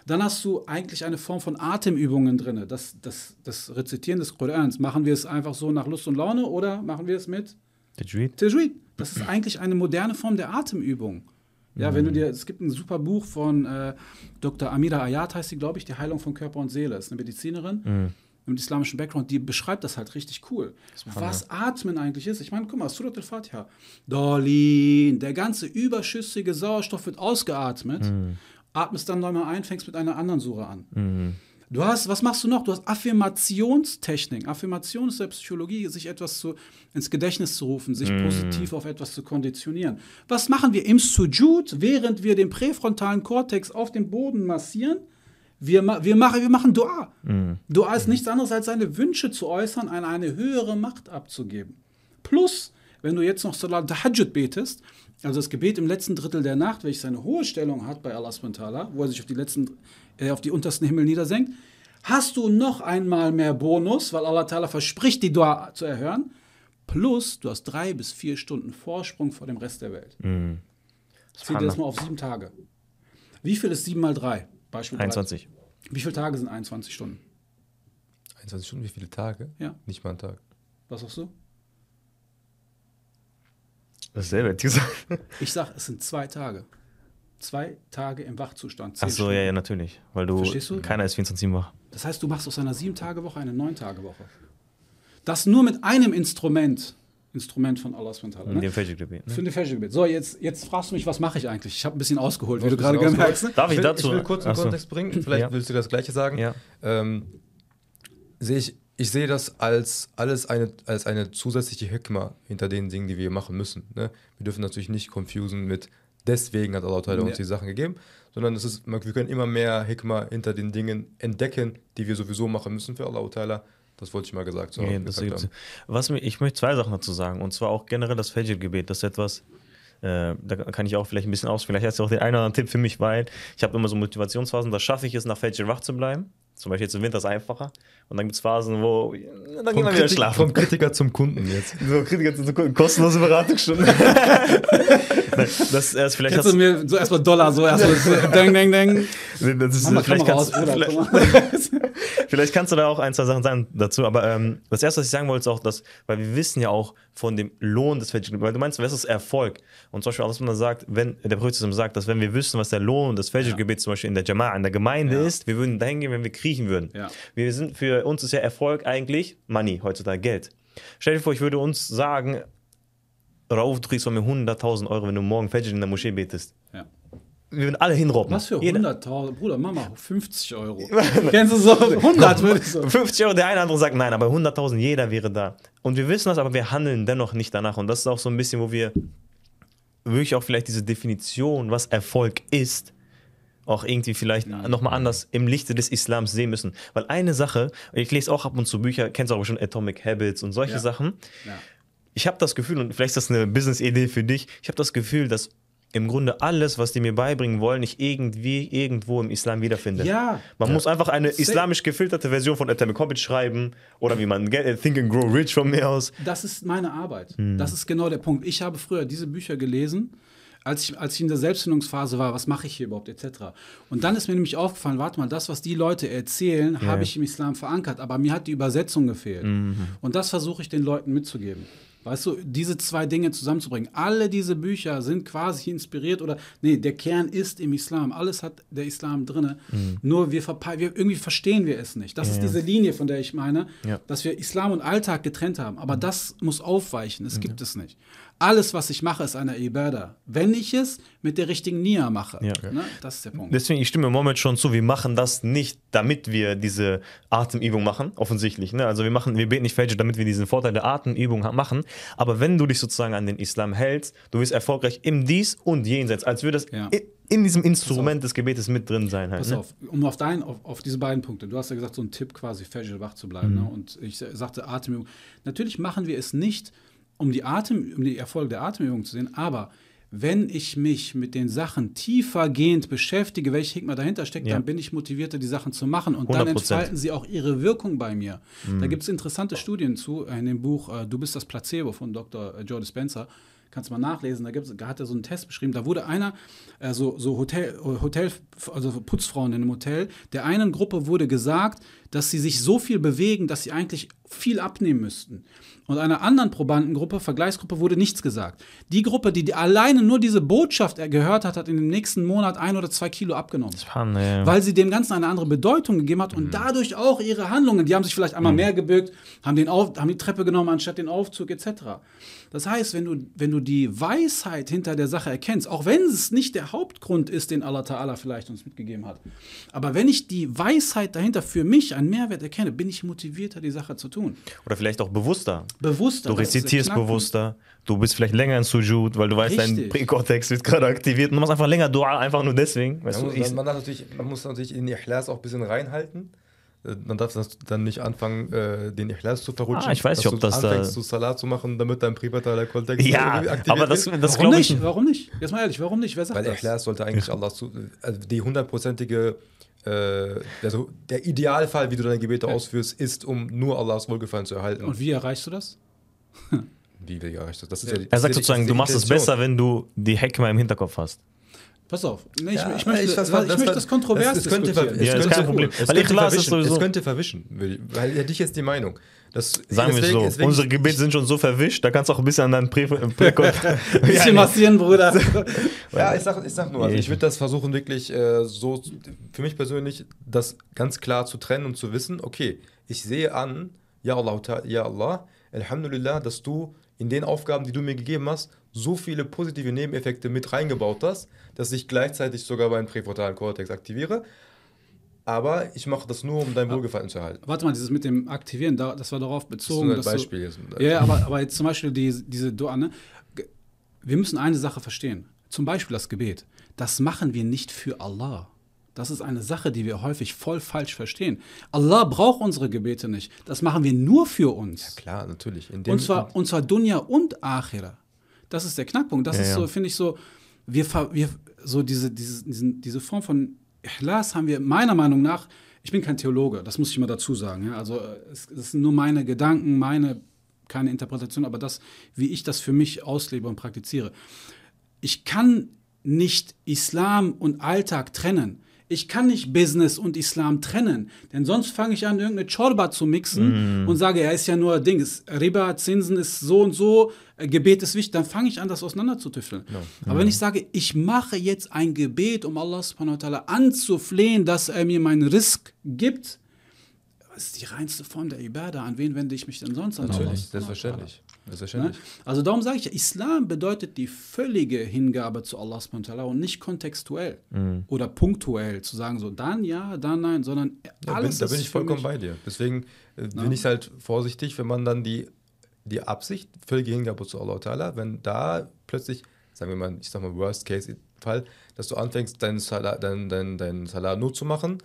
Dann hast du eigentlich eine Form von Atemübungen drin. Das, das, das Rezitieren des Korans. Machen wir es einfach so nach Lust und Laune oder machen wir es mit Tajweed? Tajweed. Das ist eigentlich eine moderne Form der Atemübung. Ja, wenn du dir, es gibt ein super Buch von äh, Dr. Amira Ayat, heißt sie, glaube ich, Die Heilung von Körper und Seele. Ist eine Medizinerin mit islamischem Background, die beschreibt das halt richtig cool. Was Atmen eigentlich ist. Ich meine, guck mal, Surat al-Fatiha. Dolin, der ganze überschüssige Sauerstoff wird ausgeatmet. Atmest dann nochmal ein, fängst mit einer anderen Sura an. Du hast, was machst du noch? Du hast Affirmationstechnik. Affirmation ist der Psychologie, sich etwas zu, ins Gedächtnis zu rufen, sich positiv auf etwas zu konditionieren. Was machen wir im Sujud, während wir den präfrontalen Kortex auf den Boden massieren? Wir, wir, machen, wir machen Dua. Dua ist nichts anderes als seine Wünsche zu äußern, an eine höhere Macht abzugeben. Plus, wenn du jetzt noch Salat Tahajjud betest, also das Gebet im letzten Drittel der Nacht, welches eine hohe Stellung hat bei Allah wo er sich auf die letzten, äh, auf die untersten Himmel niedersenkt, hast du noch einmal mehr Bonus, weil Allah ta'ala verspricht, die Dua zu erhören. Plus, du hast drei bis vier Stunden Vorsprung vor dem Rest der Welt. Zieh dir das mal auf sieben Tage. Wie viel ist sieben mal drei? Beispiel 21. drei. Wie viele Tage sind 21 Stunden? 21 Stunden, wie viele Tage? Ja. Nicht mal ein Tag. Was sagst du? Dasselbe hätte ich gesagt. Ich sag, es sind zwei Tage. Zwei Tage im Wachzustand. Ach so, ja, ja, natürlich. Weil du, Verstehst du? keiner ist 24 wach. Das heißt, du machst aus einer sieben-Tage-Woche eine neun-Tage-Woche. Das nur mit einem Instrument. Instrument von Allah In ne? dem Fajr-Gebet. Ne? Für den Fajr-Gebet. So, jetzt, jetzt fragst du mich, was mache ich eigentlich? Ich habe ein bisschen ausgeholt, wie Du gerade gemerkt hast. Darf ich will, dazu? Ich will kurz einen Ach so. Kontext bringen. Vielleicht Ja. willst du das Gleiche sagen. Ja. Ähm, sehe ich, ich sehe das als alles eine, als eine zusätzliche Hikma hinter den Dingen, die wir machen müssen. Ne? Wir dürfen natürlich nicht confusen mit deswegen hat Allah Ja. uns die Sachen gegeben, sondern es ist, wir können immer mehr Hikma hinter den Dingen entdecken, die wir sowieso machen müssen für Allah Ta'ala. Das wollte ich mal gesagt, so das gesagt haben. Was ich möchte zwei Sachen dazu sagen. Und zwar auch generell das Fajr-Gebet. Das ist etwas, äh, da kann ich auch vielleicht ein bisschen aus. Vielleicht hast du auch den einen oder anderen Tipp für mich, weil ich habe immer so Motivationsphasen, da schaffe ich es, nach Fajr wach zu bleiben. Zum Beispiel jetzt im Winter ist es einfacher. Und dann gibt es Phasen, wo dann Vom, gehen wir wieder schlafen. vom Kritiker zum Kunden jetzt. So, Kritiker zu gucken, kostenlose Beratungsstunde. Das ist vielleicht Kannst du mir so erstmal Dollar, so erstmal deng, deng, deng. Das ist, Mach mal vielleicht, kannst, Bruder. vielleicht, vielleicht kannst du da auch ein, zwei Sachen sagen dazu. Aber ähm, das erste, was ich sagen wollte, ist auch, dass, weil wir wissen ja auch von dem Lohn des Fajr, weil du meinst, was ist Erfolg? Und zum Beispiel, alles, was man sagt, wenn der Prophet sagt, dass wenn wir wüssten, was der Lohn des Fajr-Gebets zum Beispiel in der Jama'a, in der Gemeinde Ja. ist, wir würden dahin gehen, wenn wir kriechen würden. Ja. Wir sind, für uns ist ja Erfolg eigentlich Money, heutzutage Geld. Stell dir vor, ich würde uns sagen, Rauf, du kriegst von mir 100.000 Euro, wenn du morgen Fajr in der Moschee betest. Wir würden alle hinrobben. Was für Jeder. 100.000? Bruder, Mama, 50 Euro. Kennst du so? 100 würde ich so. 50 Euro, der eine andere sagt nein, aber 100.000, jeder wäre da. Und wir wissen das, aber wir handeln dennoch nicht danach. Und das ist auch so ein bisschen, wo wir wirklich auch vielleicht diese Definition, was Erfolg ist, auch irgendwie vielleicht nochmal anders im Lichte des Islams sehen müssen. Weil eine Sache, ich lese auch ab und zu Bücher, kennst du auch schon Atomic Habits und solche Ja. Sachen. Ja. Ich habe das Gefühl, und vielleicht ist das eine Business-Idee für dich, ich habe das Gefühl, dass im Grunde alles, was die mir beibringen wollen, ich irgendwie irgendwo im Islam wiederfinde. Ja. Man muss einfach eine Safe. islamisch gefilterte Version von Atomic Habits schreiben oder wie man Get- äh, Think and Grow Rich von mir aus. Das ist meine Arbeit. Hm. Das ist genau der Punkt. Ich habe früher diese Bücher gelesen, als ich, als ich in der Selbstfindungsphase war, was mache ich hier überhaupt, etc. Und dann ist mir nämlich aufgefallen, warte mal, das, was die Leute erzählen, habe ich im Islam verankert, aber mir hat die Übersetzung gefehlt. Mhm. Und das versuche ich den Leuten mitzugeben. Weißt du, diese zwei Dinge zusammenzubringen. Alle diese Bücher sind quasi inspiriert oder, nee, der Kern ist im Islam. Alles hat der Islam drin. Nur wir, wir irgendwie verstehen wir es nicht. Das ist diese Linie, von der ich meine, Ja. dass wir Islam und Alltag getrennt haben. Aber das muss aufweichen. Es gibt es nicht. Alles, was ich mache, ist eine Ibadah. Wenn ich es mit der richtigen Nia mache. Ja. Ne? Das ist der Punkt. Deswegen, ich stimme Moment schon zu, wir machen das nicht, damit wir diese Atemübung machen, offensichtlich. Ne? Also wir machen, wir beten nicht Fajr, damit wir diesen Vorteil der Atemübung machen. Aber wenn du dich sozusagen an den Islam hältst, du wirst erfolgreich im Dies und Jenseits, als würde das Ja. in diesem Instrument des Gebetes mit drin sein. Halt, Pass ne? auf, um auf, dein, auf, auf diese beiden Punkte. Du hast ja gesagt, so ein Tipp quasi, Fajr wach zu bleiben. Mhm. Ne? Und ich sagte Atemübung. Natürlich machen wir es nicht, um die, Atem, um die Erfolge der Atemübung zu sehen, aber wenn ich mich mit den Sachen tiefergehend beschäftige, welche Hikma dahinter steckt, Ja. dann bin ich motivierter, die Sachen zu machen. Und dann 100%. entfalten sie auch ihre Wirkung bei mir. Mhm. Da gibt es interessante Studien zu, in dem Buch äh, Du bist das Placebo von Dr. Joe Dispenza. Kannst du mal nachlesen, da, gibt's, da hat er so einen Test beschrieben. Da wurde einer, äh, so, so Hotel, Hotel, also Putzfrauen in einem Hotel, der einen Gruppe wurde gesagt, dass sie sich so viel bewegen, dass sie eigentlich viel abnehmen müssten. Und einer anderen Probandengruppe, Vergleichsgruppe, wurde nichts gesagt. Die Gruppe, die, alleine nur diese Botschaft gehört hat, hat in dem nächsten Monat ein oder zwei Kilo abgenommen Mann, ey. weil sie dem Ganzen eine andere Bedeutung gegeben hat und dadurch auch ihre Handlungen, die haben sich vielleicht einmal mehr gebückt, haben, den auf, haben die Treppe genommen anstatt den Aufzug etc. Das heißt, wenn du, wenn du die Weisheit hinter der Sache erkennst, auch wenn es nicht der Hauptgrund ist, den Allah Ta'ala vielleicht uns mitgegeben hat, aber wenn ich die Weisheit dahinter für mich einen Mehrwert erkenne, bin ich motivierter, die Sache zu tun. Oder vielleicht auch bewusster. Bewusster. Du rezitierst bewusster, du bist vielleicht länger in Sujud, weil du weißt, dein Richtig. Präkortex wird gerade aktiviert und du machst einfach länger Dua, einfach nur deswegen. Weißt Man du, muss, ich, man, darf natürlich, man muss natürlich in die Ikhlas auch ein bisschen reinhalten. Äh, Man darf das dann nicht anfangen, äh, den Ikhlas zu verrutschen. Ah, ich weiß nicht, ob du das da- anfängst, zu Salat zu machen, damit dein privater Kontext ja, aber das, wird. das Warum glaube ich nicht? Warum nicht? Jetzt mal ehrlich, warum nicht? Wer sagt Weil das? Ikhlas sollte eigentlich Allah zu, also die hundertprozentige, äh, also der Idealfall, wie du deine Gebete ausführst, ist, um nur Allahs Wohlgefallen zu erhalten. Und wie erreichst du das? wie will ich erreicht das? das ist ja, die- Er sagt ja sozusagen, du machst es besser, wenn du die Hekma im Hinterkopf hast. Pass auf. Nee, ich, Ja, ich möchte, ich ich weiß, ich das- möchte das kontrovers das- das könnte diskutieren. Ja, es ist könnte- kein Problem. Es Weil könnte, verwischen, sowieso- es könnte verwischen, weil ja, dich jetzt die Meinung. Das, Sagen wir es so. deswegen- Unsere Gebete sind schon so verwischt, da kannst du auch ein bisschen an deinen Prä Präkortex. Ein bisschen massieren, Bruder. Ja, ich sag, ich sag nur, also Ja, ich würde das versuchen, wirklich äh, so, für mich persönlich, das ganz klar zu trennen und zu wissen, okay, ich sehe an, ja Allah, ja Allah, Alhamdulillah, dass du in den Aufgaben, die du mir gegeben hast, so viele positive Nebeneffekte mit reingebaut hast, dass ich gleichzeitig sogar meinen präfrontalen Kortex aktiviere. Aber ich mache das nur, um dein Wohlgefallen zu erhalten. Warte mal, dieses mit dem Aktivieren, da, das war darauf Das ist bezogen. nur ein Beispiel. Du, ja, ja, aber, aber jetzt zum Beispiel die, diese Dua, ne? Wir müssen eine Sache verstehen. Zum Beispiel das Gebet. Das machen wir nicht für Allah. Das ist eine Sache, die wir häufig voll falsch verstehen. Allah braucht unsere Gebete nicht. Das machen wir nur für uns. Klar, natürlich. Und zwar, und zwar Dunya und Akhira. Das ist der Knackpunkt. Das Ja, ist so, finde ich so, wir, wir so diese, diese, diese Form von Ikhlas haben wir meiner Meinung nach, ich bin kein Theologe, das muss ich mal dazu sagen. Ja? Also äh, es, es sind nur meine Gedanken, meine, keine Interpretation, aber das, wie ich das für mich auslebe und praktiziere. Ich kann nicht Islam und Alltag trennen. Ich kann nicht Business und Islam trennen, denn sonst fange ich an, irgendeine Chorba zu mixen und sage, ja, ist ja nur Ding, ist, Riba, Zinsen ist so und so, äh, Gebet ist wichtig, dann fange ich an, das auseinanderzutüffeln. Aber wenn ich sage, ich mache jetzt ein Gebet, um Allah subhanahu wa ta'ala anzuflehen, dass er mir meinen Risk gibt, ist die reinste Form der Ibadah. An wen wende ich mich denn sonst an? Natürlich, ta'ala. selbstverständlich. Ne? Selbstverständlich. Also darum sage ich ja, Islam bedeutet die völlige Hingabe zu Allah und nicht kontextuell oder punktuell zu sagen, so dann ja, dann nein, sondern Ja, alles bin, da bin ich vollkommen bei dir. Deswegen äh, bin ich halt vorsichtig, wenn man dann die, die Absicht, völlige Hingabe zu Allah wenn da plötzlich, sagen wir mal, ich sag mal, Worst-Case-Fall, dass du anfängst, deinen Salah, dein, dein, dein Salah nur zu machen,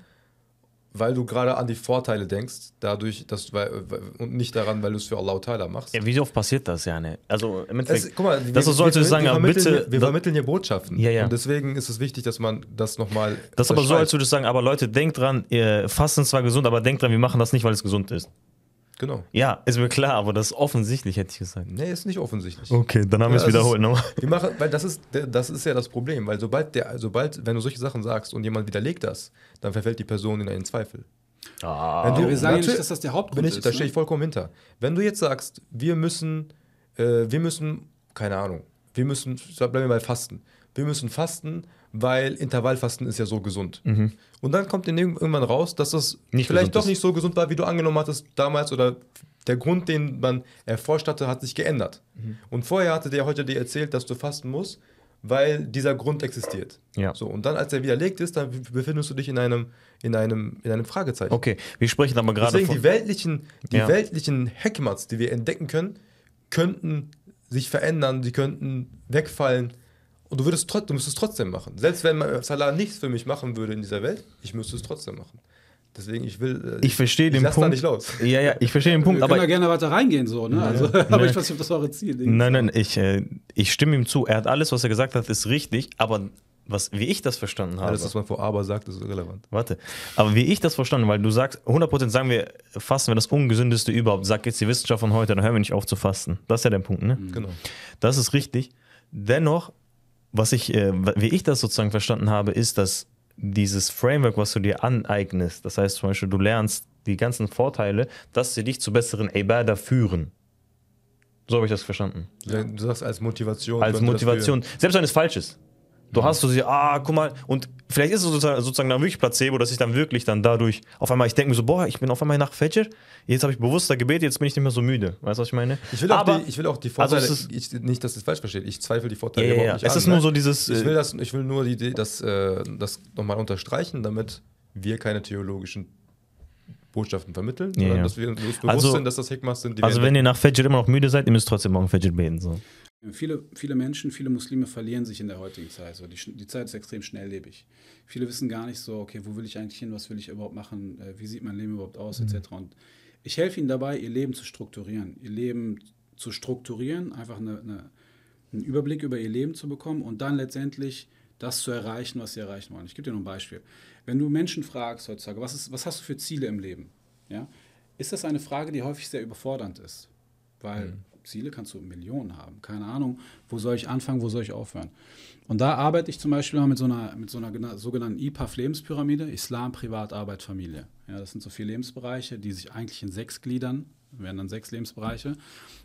weil du gerade an die Vorteile denkst, dadurch, dass du, weil, und nicht daran, weil du es für Allah Ta'ala machst. Ja, wie oft passiert das ja? Ne? Also im Endeffekt, Es, guck mal, das ist so, als würde ich sagen, ja, vermitteln, bitte. wir vermitteln hier Botschaften. Ja, ja. Und deswegen ist es wichtig, dass man das nochmal. das ist aber so, als würde ich sagen, aber Leute, denkt dran, ihr Fasten zwar gesund, aber denkt dran, wir machen das nicht, weil es gesund ist. Genau. Ja, ist mir klar, aber das ist offensichtlich, hätte ich gesagt. Nee, ist nicht offensichtlich. Okay, dann haben wir Ja, es es wiederholt ist- nochmal. Wir machen, weil das ist, das ist ja das Problem, weil sobald der, sobald, wenn du solche Sachen sagst und jemand widerlegt das, dann verfällt die Person in einen Zweifel. Ah, Wenn Ja, wir sagen ja nicht, dass das der Hauptgrund ich, ist. da ne? stehe ich vollkommen hinter. Wenn du jetzt sagst, wir müssen äh, wir müssen, keine Ahnung, wir müssen, bleiben wir bei Fasten. Wir müssen fasten, weil Intervallfasten ist ja so gesund. Und dann kommt irgendwann raus, dass das Nicht vielleicht doch ist. nicht so gesund war, wie du angenommen hattest damals oder der Grund, den man erforscht hatte, hat sich geändert. Und vorher hatte der heute dir erzählt, dass du fasten musst, weil dieser Grund existiert. Ja. So, und dann, als er widerlegt ist, dann befindest du dich in einem, in einem, in einem Fragezeichen. Okay, wir sprechen aber gerade Deswegen von. die weltlichen, die Ja. weltlichen Heckmats, die wir entdecken können, könnten sich verändern, sie könnten wegfallen. Und du würdest trotzdem, du müsstest es trotzdem machen. Selbst wenn Salah nichts für mich machen würde in dieser Welt, ich müsste es trotzdem machen. Deswegen, ich will. äh, Ich verstehe den lass da Punkt. nicht los. Ja, ja, ich verstehe den Punkt, Wir können da aber. gerne weiter reingehen, so, ne? Also, aber ich weiß nicht, ob das eure Ziel ist. Nein, nein, ich, äh, ich stimme ihm zu. Er hat alles, was er gesagt hat, ist richtig, aber was, wie ich das verstanden habe. Alles, was man vor Aber sagt, ist irrelevant. Warte. Aber wie ich das verstanden, weil du sagst, 100% sagen wir, Fasten wäre das ungesündeste überhaupt. Sagt jetzt die Wissenschaft von heute, dann hören wir nicht auf zu fasten. Das ist ja der Punkt, ne? Genau. Das ist richtig. Dennoch, was ich, äh, wie ich das sozusagen verstanden habe, ist, dass dieses Framework, was du dir aneignest, das heißt zum Beispiel, du lernst die ganzen Vorteile, dass sie dich zu besseren Ibadah führen. So habe ich das verstanden. Du sagst als Motivation. Als Motivation. Selbst wenn es falsch ist. Du hast so sie, ah, guck mal, und vielleicht ist es sozusagen, dann wirklich Placebo, dass ich dann wirklich dann dadurch, auf einmal, ich denke mir so, boah, ich bin auf einmal nach Fajr, jetzt habe ich bewusster gebetet, jetzt bin ich nicht mehr so müde. Weißt du, was ich meine? Ich will auch, Aber, die, ich will auch die Also Vorteile. es ist- ich, nicht, dass es falsch versteht. Ich zweifle die Vorteile ja, überhaupt nicht Es an, ist nur ne? so dieses, Ich äh, will, das, ich will nur die Idee, das, äh, das nochmal unterstreichen, damit wir keine theologischen Botschaften vermitteln, Ja, sondern ja. dass wir uns bewusst Also- sind, dass das Hikmas sind, die also wenn ihr nach Fajr immer noch müde seid, ihr müsst trotzdem morgen Fajr beten. So. Viele, viele Menschen, viele Muslime verlieren sich in der heutigen Zeit. So, die, die Zeit ist extrem schnelllebig. Viele wissen gar nicht so, okay, wo will ich eigentlich hin, was will ich überhaupt machen, äh, wie sieht mein Leben überhaupt aus, etc. Und ich helfe ihnen dabei, ihr Leben zu strukturieren. Ihr Leben zu strukturieren, einfach eine, eine, einen Überblick über ihr Leben zu bekommen und dann letztendlich das zu erreichen, was sie erreichen wollen. Ich gebe dir noch ein Beispiel. Wenn du Menschen fragst heutzutage, was, ist, was hast du für Ziele im Leben? Ja? Ist das eine Frage, die häufig sehr überfordernd ist? Weil Ziele kannst du Millionen haben. Keine Ahnung, wo soll ich anfangen, wo soll ich aufhören? Und da arbeite ich zum Beispiel mal mit so einer, mit so einer gena- sogenannten IPAF-Lebenspyramide, Islam, Privat, Arbeit, Familie. Ja, das sind so vier Lebensbereiche, die sich eigentlich in sechs gliedern, werden dann sechs Lebensbereiche.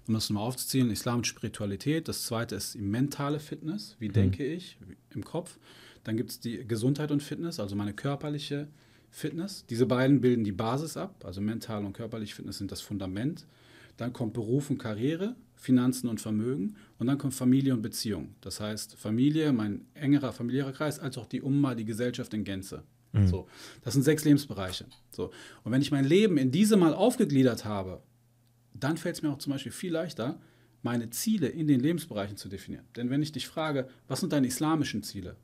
Um das mal aufzuziehen, Islam und Spiritualität. Das zweite ist die mentale Fitness, wie denke ich im Kopf. Dann gibt es die Gesundheit und Fitness, also meine körperliche Fitness. Diese beiden bilden die Basis ab, also mental und körperliche Fitness sind das Fundament. Dann kommt Beruf und Karriere, Finanzen und Vermögen und dann kommt Familie und Beziehung. Das heißt Familie, mein engerer familiärer Kreis, als auch die Umma, die Gesellschaft in Gänze. So, das sind sechs Lebensbereiche. So. Und wenn ich mein Leben in diese mal aufgegliedert habe, dann fällt es mir auch zum Beispiel viel leichter, meine Ziele in den Lebensbereichen zu definieren. Denn wenn ich dich frage, was sind deine islamischen Ziele,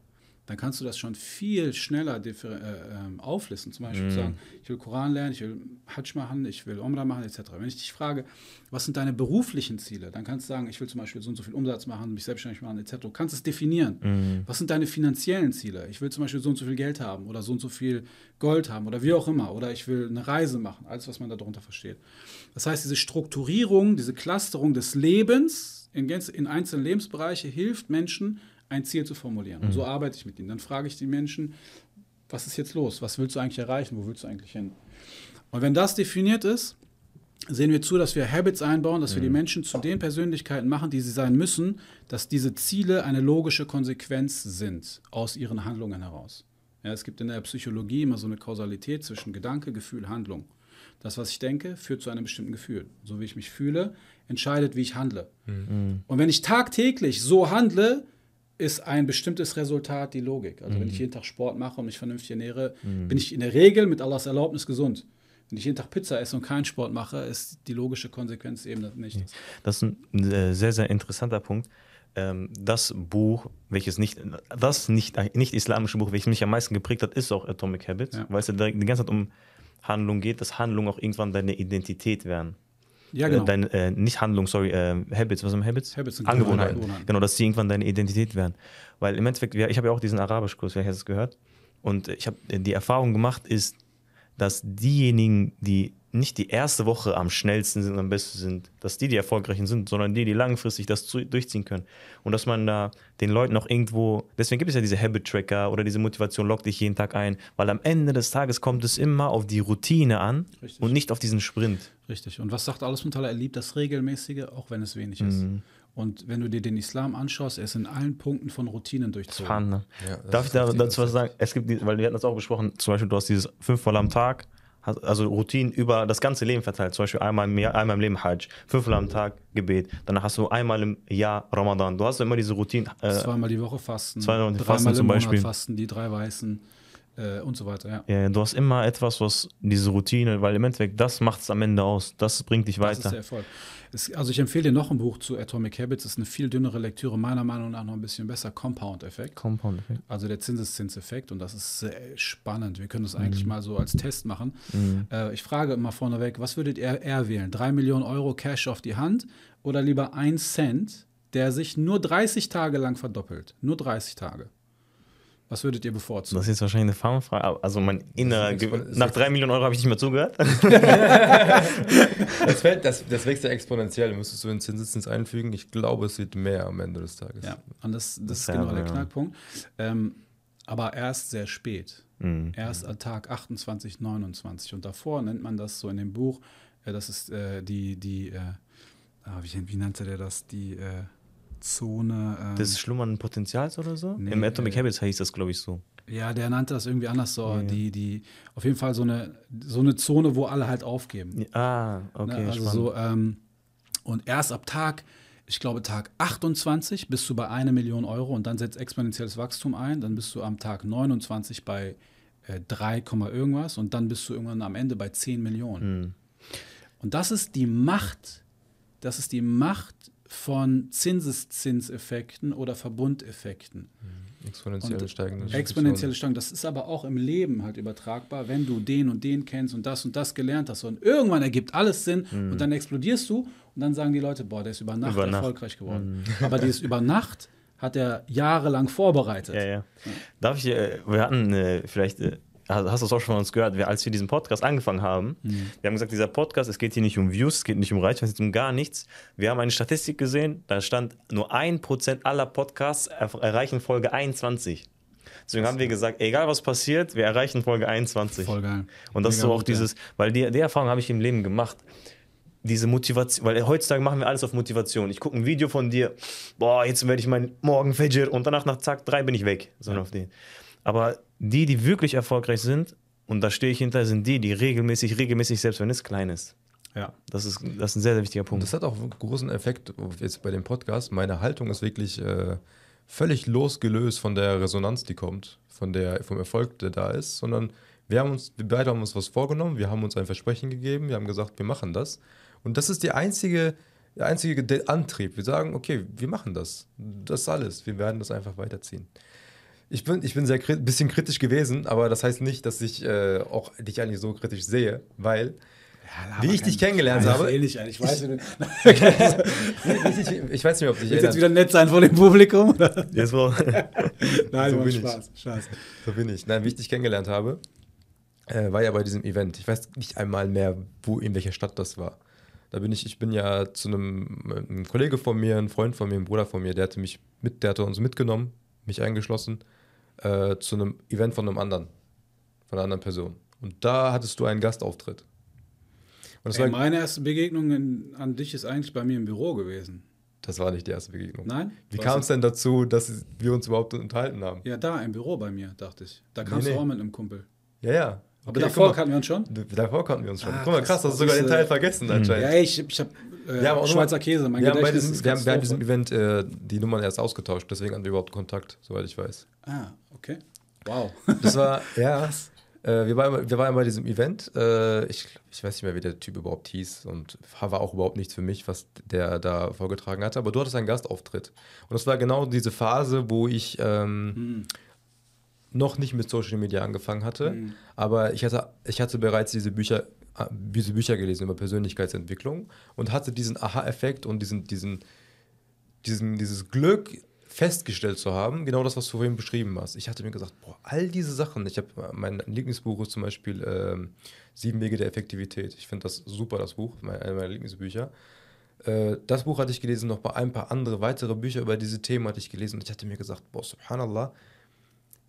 dann kannst du das schon viel schneller äh, ähm, auflisten. Zum Beispiel sagen, ich will Koran lernen, ich will Hajj machen, ich will Umrah machen, etc. Wenn ich dich frage, was sind deine beruflichen Ziele, dann kannst du sagen, ich will zum Beispiel so und so viel Umsatz machen, mich selbstständig machen, etc. Du kannst es definieren. Was sind deine finanziellen Ziele? Ich will zum Beispiel so und so viel Geld haben oder so und so viel Gold haben oder wie auch immer. Oder ich will eine Reise machen, alles, was man darunter versteht. Das heißt, diese Strukturierung, diese Clusterung des Lebens in, in einzelne Lebensbereiche hilft Menschen, ein Ziel zu formulieren. Und so arbeite ich mit ihnen. Dann frage ich die Menschen, was ist jetzt los? Was willst du eigentlich erreichen? Wo willst du eigentlich hin? Und wenn das definiert ist, sehen wir zu, dass wir Habits einbauen, dass wir die Menschen zu den Persönlichkeiten machen, die sie sein müssen, dass diese Ziele eine logische Konsequenz sind aus ihren Handlungen heraus. Ja, es gibt in der Psychologie immer so eine Kausalität zwischen Gedanke, Gefühl, Handlung. Das, was ich denke, führt zu einem bestimmten Gefühl. So wie ich mich fühle, entscheidet, wie ich handle. Und wenn ich tagtäglich so handle, ist ein bestimmtes Resultat die Logik. Also wenn ich jeden Tag Sport mache und mich vernünftig ernähre, bin ich in der Regel mit Allahs Erlaubnis gesund. Wenn ich jeden Tag Pizza esse und keinen Sport mache, ist die logische Konsequenz eben das nicht. Das ist ein sehr, sehr interessanter Punkt. Ähm, das Buch, welches nicht, das nicht, nicht islamische Buch, welches mich am meisten geprägt hat, ist auch Atomic Habits, Ja. weil es ja die ganze Zeit um Handlung geht, dass Handlung auch irgendwann deine Identität werden. Ja, genau. Äh, deine, äh, nicht Handlung, sorry, äh, Habits, was sind Habits? Habits sind Angewohnheiten. Gewohnheiten. Genau, dass die irgendwann deine Identität werden. Weil im Endeffekt, ich habe ja auch diesen Arabischkurs, vielleicht hast du es gehört. Und ich habe die Erfahrung gemacht, ist, dass diejenigen, die nicht die erste Woche am schnellsten sind, am besten sind, dass die die erfolgreichen sind, sondern die, die langfristig das zu, durchziehen können. Und dass man da den Leuten auch irgendwo, deswegen gibt es ja diese Habit-Tracker oder diese Motivation, lock dich jeden Tag ein, weil am Ende des Tages kommt es immer auf die Routine an Richtig. und nicht auf diesen Sprint. Richtig. Und was sagt alles Mutala? Er liebt das Regelmäßige, auch wenn es wenig ist. Mhm. Und wenn du dir den Islam anschaust, er ist in allen Punkten von Routinen durchzogen. Ja, Darf ich ist da, dazu was sagen? Es gibt, weil wir hatten das auch besprochen, zum Beispiel, du hast dieses fünfmal am Tag, also Routinen über das ganze Leben verteilt. Zum Beispiel einmal im, Jahr, einmal im Leben Hajj, fünfmal am Tag Gebet, danach hast du einmal im Jahr Ramadan. Du hast immer diese Routinen. Äh, Zweimal die Woche fasten, Zweimal die Fasten im zum Monat Beispiel. fasten, die drei Weißen äh, und so weiter. Ja. ja, du hast immer etwas, was diese Routine, weil im Endeffekt das macht es am Ende aus. Das bringt dich Das ist der weiter. Erfolg. Es, also ich empfehle dir noch ein Buch zu Atomic Habits. Das ist eine viel dünnere Lektüre, meiner Meinung nach noch ein bisschen besser. Compound-Effekt. Compound Effekt. Also der Zinseszinseffekt und das ist sehr spannend. Wir können das Mhm. eigentlich mal so als Test machen. Äh, ich frage immer vorneweg, was würdet ihr eher wählen? Drei Millionen Euro Cash auf die Hand oder lieber ein Cent, der sich nur 30 Tage lang verdoppelt? Nur 30 Tage. Was würdet ihr bevorzugen? Das ist jetzt wahrscheinlich eine Farmfrage. Also mein innerer. Nach drei Millionen Euro habe ich nicht mehr zugehört. Das, fällt, das, das wächst ja exponentiell. Müsstest du den Zinseszins einfügen? Ich glaube, es wird mehr am Ende des Tages. Ja, und das, das ist Ja, genau der ja. Knackpunkt. Ähm, aber erst sehr spät. Mhm. Erst an Tag 28, 29. Und davor nennt man das so in dem Buch, äh, das ist äh, die, die äh, ah, wie, wie nannte der das? Die äh, Zone. ähm, Des schlummernden Potenzials oder so? Nee, Im Atomic äh, Habits hieß das, glaube ich, so. ja, der nannte das irgendwie anders so. Ja. Die, die, auf jeden Fall so eine, so eine Zone, wo alle halt aufgeben. Ah, okay, Ne, also spannend. so, ähm, und erst ab Tag, ich glaube Tag 28 bist du bei einer Million Euro und dann setzt exponentielles Wachstum ein. Dann bist du am Tag 29 bei äh, 3, Komma irgendwas und dann bist du irgendwann am Ende bei 10 Millionen. Mhm. Und das ist die Macht, das ist die Macht von Zinseszinseffekten oder Verbundeffekten. Exponentiell Und steigende Exponentielle Steigerung. Das ist aber auch im Leben halt übertragbar, wenn du den und den kennst und das und das gelernt hast. Und irgendwann ergibt alles Sinn und dann explodierst du und dann sagen die Leute, boah, der ist über Nacht Über Nacht. erfolgreich geworden. Aber dieses über Nacht hat er jahrelang vorbereitet. Ja, ja. Darf ich, äh, wir hatten äh, vielleicht, äh, hast du es auch schon von uns gehört, wir, als wir diesen Podcast angefangen haben, Mhm. wir haben gesagt, dieser Podcast, es geht hier nicht um Views, es geht nicht um Reichweite, es geht um gar nichts. Wir haben eine Statistik gesehen, da stand, nur ein Prozent aller Podcasts er erreichen Folge 21. Deswegen haben wir gesagt, egal was passiert, wir erreichen Folge 21. Voll geil. Und das ist Mega so auch gut, ja. dieses, weil die, die Erfahrung habe ich im Leben gemacht. Diese Motivation, weil heutzutage machen wir alles auf Motivation. Ich gucke ein Video von dir, boah, jetzt werde ich mein Morgen Fajr und danach nach Zack drei bin ich weg. So auf den. Aber die, die wirklich erfolgreich sind, und da stehe ich hinter, sind die, die regelmäßig, regelmäßig, selbst wenn es klein ist. Ja. Das ist, das ist ein sehr, sehr wichtiger Punkt. das hat auch einen großen Effekt jetzt bei dem Podcast. Meine Haltung ist wirklich äh, völlig losgelöst von der Resonanz, die kommt, von der, vom Erfolg, der da ist, sondern wir haben uns, wir beide haben uns was vorgenommen, wir haben uns ein Versprechen gegeben, wir haben gesagt, wir machen das. Und das ist die einzige, der einzige Antrieb. Wir sagen, okay, wir machen das. Das ist alles. Wir werden das einfach weiterziehen. Ich bin, ich bin sehr ein bisschen kritisch gewesen, aber das heißt nicht, dass ich äh, auch dich eigentlich so kritisch sehe, weil Wie ich dich kennengelernt habe. Ähnlich, ich weiß, du- ich, ich weiß nicht, ob dich Willst jetzt wieder nett sein vor dem Publikum? oder? Jetzt war, Nein, So bin ich. Spaß, Spaß. So bin ich. Nein, wie ich dich kennengelernt habe, äh, war ja bei diesem Event. Ich weiß nicht einmal mehr, wo, in welcher Stadt das war. Da bin ich, ich bin ja zu einem, einem Kollege von mir, ein Freund von mir, ein Bruder von mir, der hatte mich mit, der hatte uns mitgenommen, mich eingeschlossen, äh, zu einem Event von einem anderen, von einer anderen Person. Und da hattest du einen Gastauftritt. Und Ey, meine erste Begegnung in, an dich ist eigentlich bei mir im Büro gewesen. das war nicht die erste Begegnung. Nein? Wie kam es denn dazu, dass wir uns überhaupt unterhalten haben? Ja, da, im Büro bei mir, dachte ich. Da kamst nee. du auch mit einem Kumpel. Ja, ja. Aber Okay, davor guck mal. kannten wir uns schon? Davor kannten wir uns schon. Ah, Guck mal, krass, krass, hast du sogar den Teil vergessen anscheinend. Ja, ich, ich habe äh, haben Schweizer Käse, mein wir haben, bei diesem, wir, haben während diesem. Event äh, die Nummern erst ausgetauscht, deswegen hatten wir überhaupt Kontakt, soweit ich weiß. Ah, okay. Wow. Das war, ja, äh, wir, waren, wir waren bei diesem Event. Äh, ich, ich weiß nicht mehr, wie der Typ überhaupt hieß und war auch überhaupt nichts für mich, was der da vorgetragen hatte. Aber du hattest einen Gastauftritt. Und das war genau diese Phase, wo ich ähm, Hm. noch nicht mit Social Media angefangen hatte, Mhm. aber ich hatte, ich hatte bereits diese Bücher, diese Bücher gelesen über Persönlichkeitsentwicklung und hatte diesen Aha-Effekt und diesen, diesen, diesen, dieses Glück, festgestellt zu haben, genau das, was du vorhin beschrieben hast. Ich hatte mir gesagt, boah, all diese Sachen, ich habe mein Lieblingsbuch ist zum Beispiel ähm, Sieben Wege der Effektivität. Ich finde das super, das Buch, mein, einer meiner Lieblingsbücher. Äh, das Buch hatte ich gelesen, noch ein paar andere weitere Bücher über diese Themen hatte ich gelesen und ich hatte mir gesagt, boah, subhanallah,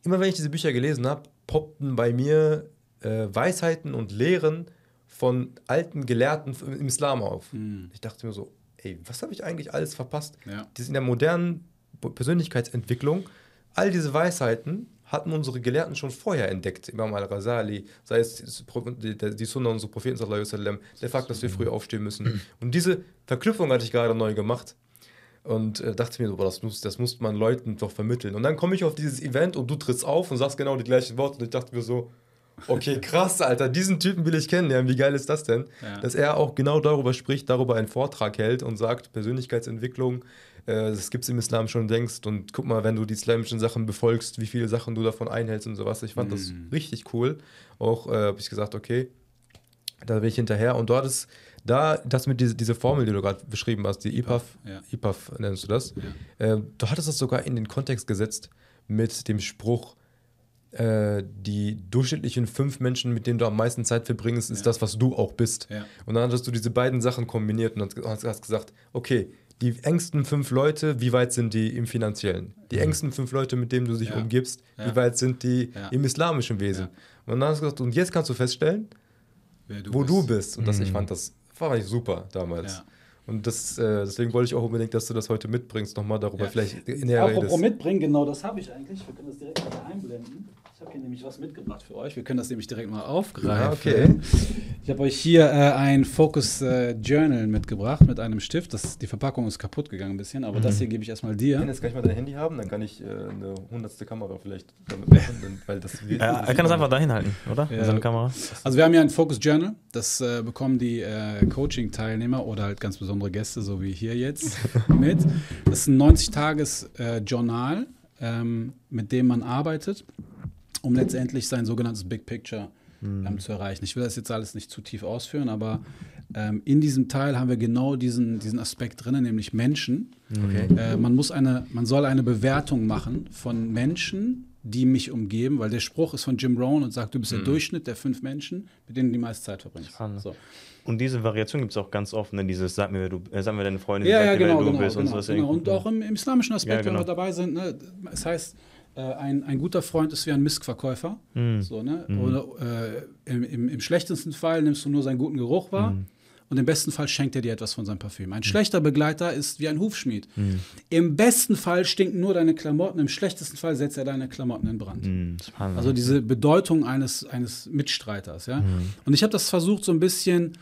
immer wenn ich diese Bücher gelesen habe, poppten bei mir äh, Weisheiten und Lehren von alten Gelehrten im Islam auf. Mhm. Ich dachte mir so, ey, was habe ich eigentlich alles verpasst? Ja. Das in der modernen Persönlichkeitsentwicklung, all diese Weisheiten hatten unsere Gelehrten schon vorher entdeckt. Imam al-Rasali, sei es die, Sunna unseres Propheten, wasallam, der Fakt, dass wir früh aufstehen müssen. Und diese Verknüpfung hatte ich gerade neu gemacht und äh, dachte mir, so, das, muss, das muss man Leuten doch vermitteln. Und dann komme ich auf dieses Event und du trittst auf und sagst genau die gleichen Worte. Und ich dachte mir so, okay, krass, Alter, diesen Typen will ich kennenlernen. Wie geil ist das denn? Ja. Dass er auch genau darüber spricht, darüber einen Vortrag hält und sagt, Persönlichkeitsentwicklung, äh, das gibt es im Islam schon längst. Und guck mal, wenn du die islamischen Sachen befolgst, wie viele Sachen du davon einhältst und sowas. Ich fand das richtig cool. Auch äh, habe ich gesagt, okay, da bin ich hinterher. Und dort ist da, das mit diese, diese Formel, die du gerade beschrieben hast, die IPAF, ja. IPAF nennst du das, äh, du hattest das sogar in den Kontext gesetzt mit dem Spruch, die durchschnittlichen fünf Menschen, mit denen du am meisten Zeit verbringst, ist Ja. das, was du auch bist. Ja. Und dann hattest du diese beiden Sachen kombiniert und hast, hast gesagt, okay, die engsten fünf Leute, wie weit sind die im Finanziellen? Die engsten fünf Leute, mit denen du dich Mhm. Ja. umgibst, Ja. wie weit sind die Ja. im islamischen Wesen? Ja. Und dann hast du gesagt, und jetzt kannst du feststellen, Wer wo du bist. Und das, ich fand das war ich super damals. Ja. Und das, äh, deswegen wollte ich auch unbedingt, dass du das heute mitbringst, nochmal darüber Ja. vielleicht näher Apropos redest. mitbringen, genau das habe ich eigentlich. Wir können das direkt mal einblenden. Ich habe hier nämlich was mitgebracht für euch. Wir können das nämlich direkt mal aufgreifen. Ja, okay. Ich habe euch hier äh, ein Focus äh, Journal mitgebracht mit einem Stift. Das, die Verpackung ist kaputt gegangen ein bisschen, aber das hier gebe ich erstmal Ich kann dir. jetzt gleich mal dein Handy haben, dann kann ich äh, eine hundertste Kamera vielleicht damit machen, denn- weil das wird. Ja, er kann das einfach dahin halten, oder? Ja. Mit seiner Kamera. Also wir haben hier ein Focus Journal. Das äh, bekommen die äh, Coaching-Teilnehmer oder halt ganz besondere Gäste, so wie hier jetzt, mit. Das ist ein 90-Tages-Journal, ähm, mit dem man arbeitet, um letztendlich sein sogenanntes Big Picture ähm, zu erreichen. Ich will das jetzt alles nicht zu tief ausführen, aber ähm, in diesem Teil haben wir genau diesen, diesen Aspekt drin, nämlich Menschen. Okay. Äh, man, muss eine, man soll eine Bewertung machen von Menschen, die mich umgeben, weil der Spruch ist von Jim Rohn und sagt, du bist der Durchschnitt der fünf Menschen, mit denen du die meiste Zeit verbringst. Spannend. So. Und diese Variation gibt es auch ganz oft, ne? dieses Sag mir, wer du, äh, sag mir deine Freunde, Ja, sag ja, mir, genau, wer du genau, bist und genau, so. genau. Und auch im, im islamischen Aspekt, Ja, genau. wenn wir dabei sind, ne, es heißt, äh, ein, ein guter Freund ist wie ein Miskverkäufer. Mhm. So, ne? Oder äh, im, im, im schlechtesten Fall nimmst du nur seinen guten Geruch wahr. Mhm. Und im besten Fall schenkt er dir etwas von seinem Parfüm. Ein schlechter Begleiter ist wie ein Hufschmied. Im besten Fall stinken nur deine Klamotten, im schlechtesten Fall setzt er deine Klamotten in Brand. Also diese Bedeutung eines, eines Mitstreiters. Ja? Und ich habe das versucht, so ein bisschen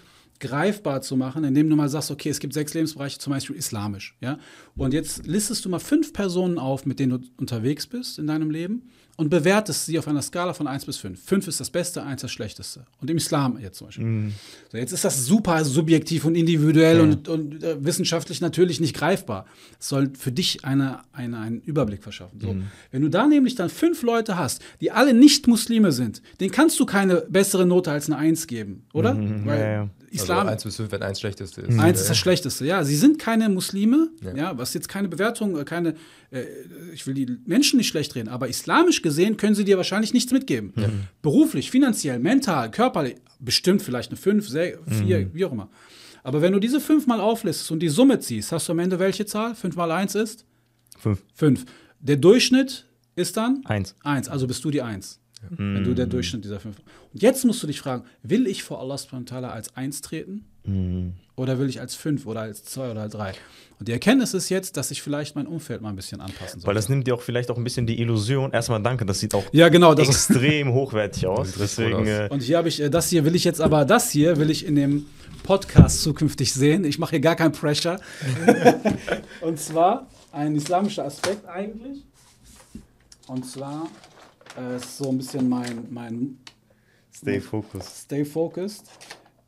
greifbar zu machen, indem du mal sagst, okay, es gibt sechs Lebensbereiche, zum Beispiel islamisch. Ja? Und jetzt listest du mal fünf Personen auf, mit denen du unterwegs bist in deinem Leben und bewertest sie auf einer Skala von 1 bis 5. 5 ist das Beste, 1 das Schlechteste. Und im Islam jetzt zum Beispiel. Mhm. So, jetzt ist das super subjektiv und individuell und, und äh, wissenschaftlich natürlich nicht greifbar. Es soll für dich eine, eine, einen Überblick verschaffen. So. Mhm. Wenn du da nämlich dann fünf Leute hast, die alle nicht Muslime sind, denen kannst du keine bessere Note als eine 1 geben, oder? Mhm, Weil ja, ja. Islam, Also 1 bis 5, wenn 1 schlechteste ist. Eins ist das Schlechteste. Ja, sie sind keine Muslime, ja. Ja. was jetzt keine Bewertung, äh, keine, äh, ich will die Menschen nicht schlecht reden, aber islamisch gesehen können sie dir wahrscheinlich nichts mitgeben. Beruflich, finanziell, mental, körperlich, bestimmt vielleicht eine 5, 4, wie auch immer. Aber wenn du diese fünf mal auflistest und die Summe ziehst, hast du am Ende welche Zahl? 5 mal 1 ist? Fünf. 5. Der Durchschnitt ist dann? Eins. 1, also bist du die 1. Wenn du der Durchschnitt dieser fünf. Und jetzt musst du dich fragen, will ich vor Allah als 1 treten? Oder will ich als 5 oder als 2 oder als 3? Und die Erkenntnis ist jetzt, dass ich vielleicht mein Umfeld mal ein bisschen anpassen soll. Weil das nimmt dir auch vielleicht auch ein bisschen die Illusion. Erstmal danke, das sieht auch ja, genau. Extrem hochwertig aus. Deswegen, äh, und hier habe ich, äh, das hier will ich jetzt aber, das hier will ich in dem Podcast zukünftig sehen. Ich mache hier gar kein Pressure. Und zwar ein islamischer Aspekt eigentlich. Und zwar äh, ist so ein bisschen mein, mein stay focused. Stay focused.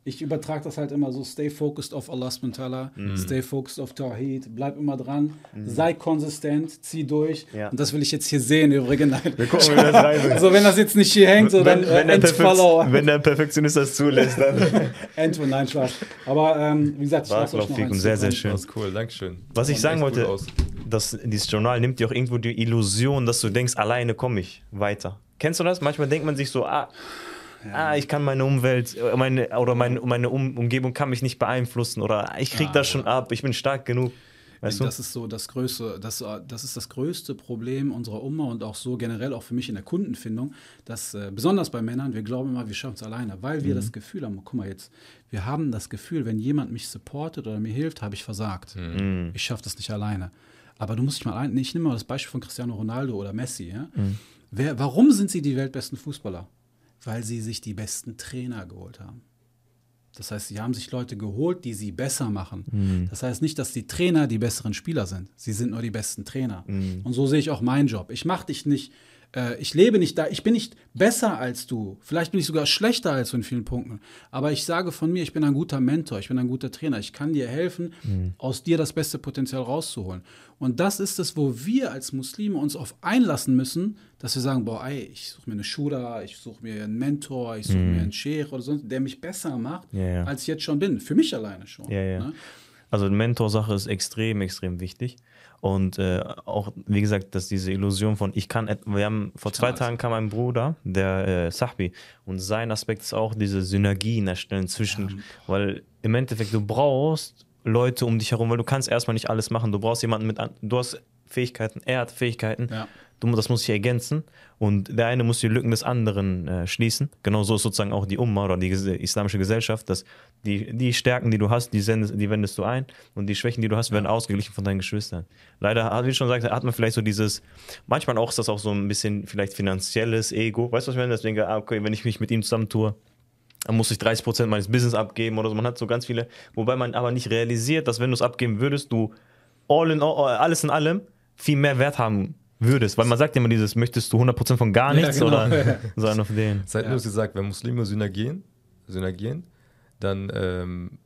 Ich übertrage das halt immer so, stay focused auf Allah subhanahu Mhm. stay focused auf Tawhid, bleib immer dran, sei konsistent, zieh durch. Ja. Und das will ich jetzt hier sehen, übrigens. Wir gucken, wie das rein Also wenn das jetzt nicht hier hängt, so dann wenn, wenn, äh, der wenn der Perfektionist das zulässt, dann. Endfollow, nein, Spaß. Aber ähm, wie gesagt, ich lasse euch noch eins sehr, sehr schön. Das ist cool, Dankeschön. Was ich sagen wollte, aus. das, dieses Journal nimmt dir auch irgendwo die Illusion, dass du denkst, alleine komme ich weiter. Kennst du das? Manchmal denkt man sich so, ah, ah ich kann meine Umwelt äh, meine, oder meine, meine um Umgebung kann mich nicht beeinflussen oder ich krieg Ah, das schon ab, ich bin stark genug. Weißt du? Das ist so das größte, das, das ist das größte Problem unserer Umma und auch so generell auch für mich in der Kundenfindung, dass äh, besonders bei Männern, wir glauben immer, wir schaffen es alleine, weil wir das Gefühl haben, guck mal jetzt, wir haben das Gefühl, wenn jemand mich supportet oder mir hilft, habe ich versagt. Ich schaffe das nicht alleine. Aber du musst dich mal ein, ich nehme mal das Beispiel von Cristiano Ronaldo oder Messi. Ja? Wer, warum sind sie die weltbesten Fußballer? Weil sie sich die besten Trainer geholt haben. Das heißt, sie haben sich Leute geholt, die sie besser machen. Das heißt nicht, dass die Trainer die besseren Spieler sind. Sie sind nur die besten Trainer. Und so sehe ich auch meinen Job. Ich mache dich nicht, äh, ich lebe nicht da, ich bin nicht besser als du. Vielleicht bin ich sogar schlechter als du in vielen Punkten. Aber ich sage von mir, ich bin ein guter Mentor, ich bin ein guter Trainer. Ich kann dir helfen, aus dir das beste Potenzial rauszuholen. Und das ist es, wo wir als Muslime uns auf einlassen müssen, dass wir sagen, boah, ey, ich suche mir eine Shura, ich suche mir einen Mentor, ich suche mir einen Sheikh oder sonst, der mich besser macht, Ja, ja. als ich jetzt schon bin. Für mich alleine schon. Ja. Ne? Also Mentorsache ist extrem, extrem wichtig. Und äh, auch, wie gesagt, dass diese Illusion von, ich kann, wir haben, vor zwei. Tagen kam ein Bruder, der äh, Sahbi, und sein Aspekt ist auch diese Synergien erstellen zwischen, weil im Endeffekt du brauchst Leute um dich herum, weil du kannst erstmal nicht alles machen. Du brauchst jemanden mit, du hast Fähigkeiten, er hat Fähigkeiten. Ja. Das muss sich ergänzen und der eine muss die Lücken des anderen äh, schließen. Genauso ist sozusagen auch die Umma oder die islamische Gesellschaft, dass die, die Stärken, die du hast, die, sendest, die wendest du ein und die Schwächen, die du hast, werden ausgeglichen von deinen Geschwistern. Leider, wie ich schon sagte, hat man vielleicht so dieses, manchmal auch ist das auch so ein bisschen vielleicht finanzielles Ego. Weißt du, was ich meine? Denke, ah, okay, wenn ich mich mit ihm zusammen tue, dann muss ich 30% meines Business abgeben oder so. Man hat so ganz viele, wobei man aber nicht realisiert, dass wenn du es abgeben würdest, du all in all, alles in allem viel mehr Wert haben würdest. Weil man sagt immer dieses, möchtest du 100% von gar Ja, nichts genau. oder so einen auf den. Seit Ja. nur gesagt, wenn Muslime synergieren, synergieren dann, ähm,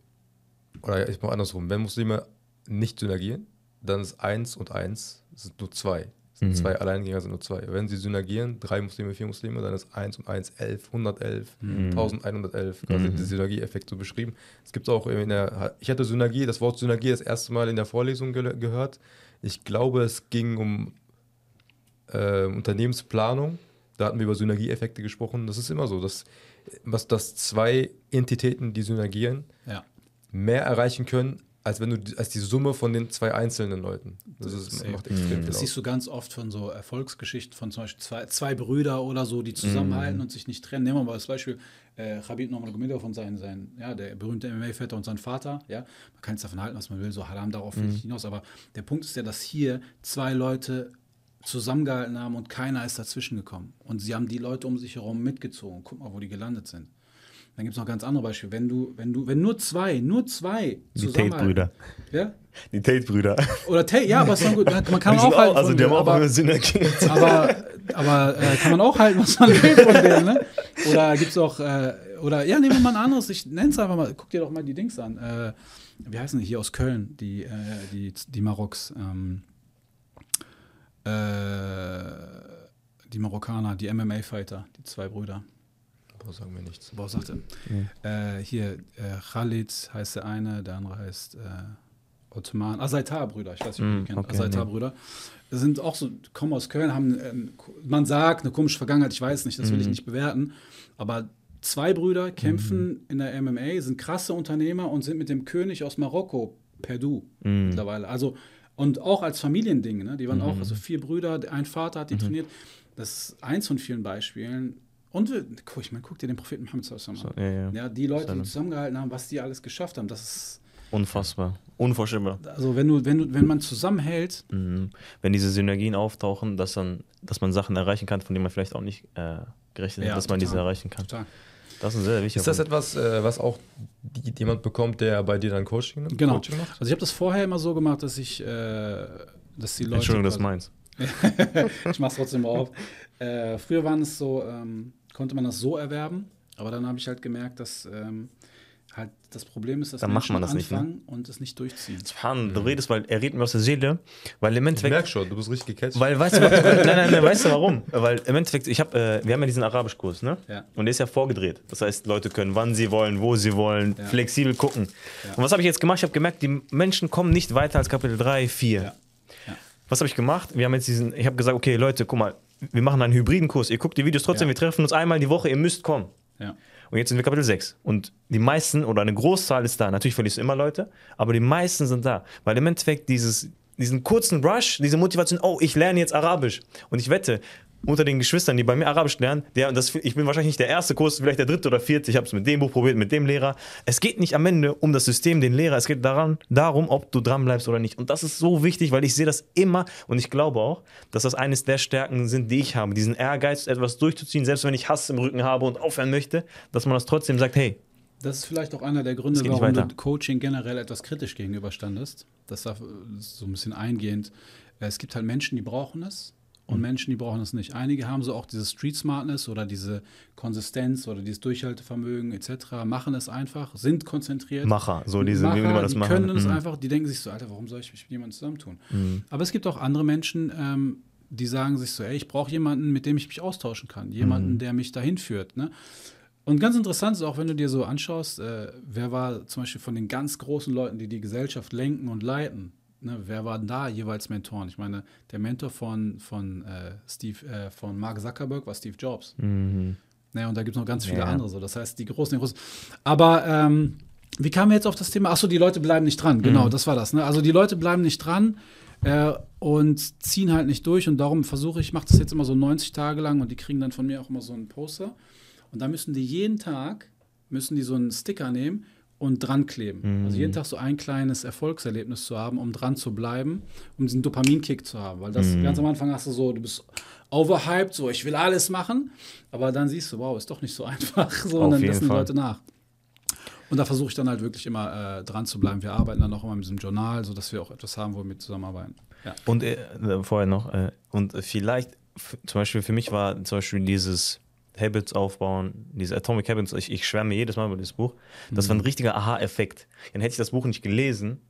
oder ich mache andersrum, wenn Muslime nicht synergieren, dann ist eins und eins sind nur zwei. Sind Zwei Alleingänger sind nur zwei. Wenn sie synergieren, drei Muslime, vier Muslime, dann ist eins und eins elf, 111, 1111. Quasi der Synergieeffekt so beschrieben. Es gibt auch in der, ich hatte Synergie, das Wort Synergie das erste Mal in der Vorlesung ge gehört. Ich glaube, es ging um äh, Unternehmensplanung. Da hatten wir über Synergieeffekte gesprochen. Das ist immer so, dass, was, dass zwei Entitäten, die synergieren, Ja. mehr erreichen können, als wenn du die- als die Summe von den zwei einzelnen Leuten. Das, ist, macht extrem viel Das siehst du ganz oft von so Erfolgsgeschichten von zum Beispiel zwei, zwei Brüder oder so, die zusammenhalten und sich nicht trennen. Nehmen wir mal das Beispiel äh, Khabib Nurmagomedov und sein, sein, ja, der berühmte MMA-Vetter und sein Vater. Ja, man kann es davon halten, was man will, so Haram darauf will ich hinaus. Aber der Punkt ist ja, dass hier zwei Leute zusammengehalten haben und keiner ist dazwischen gekommen. Und sie haben die Leute um sich herum mitgezogen. Guck mal, wo die gelandet sind. Dann gibt es noch ganz andere Beispiele. Wenn du, wenn du, wenn nur zwei, nur zwei Die Tate-Brüder. Ja? Die Tate-Brüder. Oder Tate, ja, aber ist dann gut. Man kann auch halten. also die haben auch aber, Synergie. aber, aber äh, kann man auch halten, was man will von denen, ne? Oder gibt es auch, äh, oder ja, nehmen wir mal ein anderes, ich nenne es einfach mal, guck dir doch mal die Dings an. Äh, wie heißen die hier aus Köln, die, äh, die, die Maroks, ähm, äh, die Marokkaner, die MMA-Fighter, die zwei Brüder. Boah, sagen wir nichts. Boah, sagte. Äh, hier, äh, Khalid heißt der eine, der andere heißt äh, Ottoman. Asaitar-Brüder, ich weiß nicht, ob ihr Mm, die kennt. okay, Asaitar-Brüder. Das sind auch so, kommen aus Köln, haben, ähm, man sagt, eine komische Vergangenheit, ich weiß nicht, das will ich nicht bewerten. Aber zwei Brüder kämpfen in der MMA, sind krasse Unternehmer und sind mit dem König aus Marokko, Perdu, mittlerweile. Also, und auch als Familiending, ne? Die waren auch, also vier Brüder, ein Vater hat die trainiert. Das ist eins von vielen Beispielen. Und guck, ich meine, guck dir den Propheten alaihi wasallam an. Ja, ja. Ja, die Leute, die zusammengehalten haben, was die alles geschafft haben, das ist, Unfassbar. Unvorstellbar. also wenn du, wenn du, wenn man zusammenhält, Mhm. Wenn diese Synergien auftauchen, dass, dann, dass man Sachen erreichen kann, von denen man vielleicht auch nicht äh, gerechnet Ja, hat, dass man diese total. erreichen kann. total. Das ist ein sehr wichtiger Ist das Punkt. etwas, äh, was auch die, jemand bekommt, der bei dir dann Coaching, Genau. Coaching macht? Also ich habe das vorher immer so gemacht, dass ich, äh, dass die Leute. Entschuldigung, das ist meins. ich mach's trotzdem auf. Äh, früher waren es so, ähm, konnte man das so erwerben, aber dann habe ich halt gemerkt, dass ähm, halt das Problem ist, dass Dann macht man das nicht, ne? anfangen und es nicht durchziehen. Span, du redest, weil er redet mir aus der Seele, weil im Ich Endeffekt. merke schon, du bist richtig gecatcht. Weil, weißt du, nein, nein, nein, weißt du warum? Weil im Endeffekt, ich hab, äh, wir haben ja diesen Arabischkurs, ne? Ja. Und der ist ja vorgedreht. Das heißt, Leute können, wann sie wollen, wo sie wollen, Ja. flexibel gucken. Und was habe ich jetzt gemacht? Ich habe gemerkt, die Menschen kommen nicht weiter als Kapitel 3, 4. Ja. Ja. was habe ich gemacht? Wir haben jetzt diesen, ich habe gesagt, okay, Leute, guck mal, wir machen einen hybriden Kurs. Ihr guckt die Videos trotzdem, Ja. wir treffen uns einmal die Woche, ihr müsst kommen. Ja. Und jetzt sind wir Kapitel 6. Und die meisten oder eine Großzahl ist da. Natürlich verlierst du immer Leute, aber die meisten sind da. Weil im Endeffekt dieses, diesen kurzen Rush, diese Motivation, oh, ich lerne jetzt Arabisch. Und ich wette, unter den Geschwistern, die bei mir Arabisch lernen, der, das, ich bin wahrscheinlich nicht der erste Kurs, vielleicht der dritte oder vierte. Ich habe es mit dem Buch probiert, mit dem Lehrer. Es geht nicht am Ende um das System, den Lehrer. Es geht daran, darum, ob du dran bleibst oder nicht. Und das ist so wichtig, weil ich sehe das immer und ich glaube auch, dass das eines der Stärken sind, die ich habe. Diesen Ehrgeiz, etwas durchzuziehen, selbst wenn ich Hass im Rücken habe und aufhören möchte, dass man das trotzdem sagt, hey, Das ist vielleicht auch einer der Gründe, warum weiter. du Coaching generell etwas kritisch gegenüberstandest. Das war so ein bisschen eingehend. Äh, Es gibt halt Menschen, die brauchen es. Und Menschen, die brauchen es nicht. Einige haben so auch diese Street Smartness oder diese Konsistenz oder dieses Durchhaltevermögen etc., machen es einfach, sind konzentriert. Macher, so diese, wie will man das die machen? können es Mhm. einfach, die denken sich so, Alter, warum soll ich mich mit jemandem zusammentun? Aber es gibt auch andere Menschen, ähm, die sagen sich so, ey, ich brauche jemanden, mit dem ich mich austauschen kann, jemanden, der mich dahin führt. Ne? Und ganz interessant ist auch, wenn du dir so anschaust, äh, wer war zum Beispiel von den ganz großen Leuten, die die Gesellschaft lenken und leiten, ne, wer waren da jeweils Mentoren? Ich meine, der Mentor von, von, äh, Steve, äh, von Mark Zuckerberg war Steve Jobs. Mhm. Ne, und da gibt es noch ganz viele Ja. andere. So. Das heißt, die Großen, die Großen. Aber ähm, wie kamen wir jetzt auf das Thema? Achso, die Leute bleiben nicht dran. Genau, Mhm. das war das. Ne? Also die Leute bleiben nicht dran äh, und ziehen halt nicht durch. Und darum versuche ich, ich mache das jetzt immer so 90 Tage lang und die kriegen dann von mir auch immer so einen Poster. Und da müssen die jeden Tag, müssen die so einen Sticker nehmen und dran kleben. Also jeden Tag so ein kleines Erfolgserlebnis zu haben, um dran zu bleiben, um diesen Dopaminkick zu haben. Weil das ganz am Anfang hast du so, du bist overhyped, so ich will alles machen, aber dann siehst du, wow, ist doch nicht so einfach, so, und dann lassen die. Leute nach. Und da versuche ich dann halt wirklich immer äh, dran zu bleiben. Wir arbeiten dann auch immer mit diesem Journal, sodass wir auch etwas haben, wo wir zusammenarbeiten. Ja. Und äh, vorher noch, äh, und vielleicht, zum Beispiel für mich war zum Beispiel dieses Habits aufbauen, diese Atomic Habits, ich, ich schwärme jedes Mal über dieses Buch, das war ein richtiger Aha-Effekt. Dann hätte ich das Buch nicht gelesen,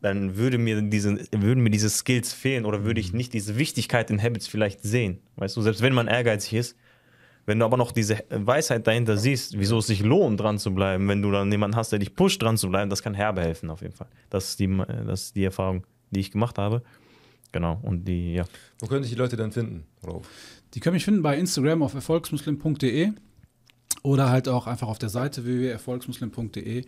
dann würde mir diese, würden mir diese Skills fehlen oder würde ich nicht diese Wichtigkeit in Habits vielleicht sehen. Weißt du, selbst wenn man ehrgeizig ist, wenn du aber noch diese Weisheit dahinter siehst, wieso es sich lohnt, dran zu bleiben, wenn du dann jemanden hast, der dich pusht, dran zu bleiben, das kann herbe helfen auf jeden Fall. Das ist die, das ist die Erfahrung, die ich gemacht habe. Genau, und die, ja. Wo können sich die Leute denn finden, Rauf? Die können mich finden bei Instagram auf erfolgsmuslim.de oder halt auch einfach auf der Seite www.erfolgsmuslim.de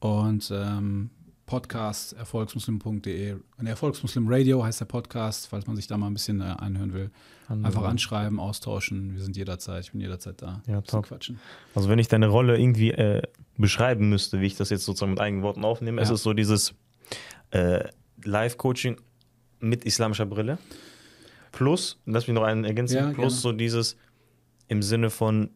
und ähm, Podcast erfolgsmuslim.de. Und Erfolgsmuslim Radio heißt der Podcast, falls man sich da mal ein bisschen äh, anhören will. Einfach anschreiben, austauschen. Wir sind jederzeit, ich bin jederzeit da. Ja, top. Quatschen. Also wenn ich deine Rolle irgendwie äh, beschreiben müsste, wie ich das jetzt sozusagen mit eigenen Worten aufnehme, Ja. es ist so dieses äh, Live-Coaching mit islamischer Brille. Plus, lass mich noch einen ergänzen, Ja, plus gerne. so dieses im Sinne von,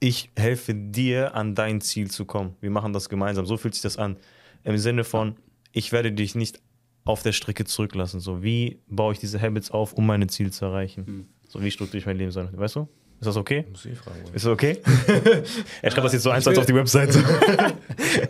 ich helfe dir an dein Ziel zu kommen. Wir machen das gemeinsam. So fühlt sich das an. Im Sinne von, ich werde dich nicht auf der Strecke zurücklassen. So, wie baue ich diese Habits auf, um meine Ziele zu erreichen? Hm. So, wie strukturiere ich mein Leben? Weißt du? Ist das okay? Muss ich fragen. oder? Ist das okay? er schreibt das jetzt so eins auf die Website.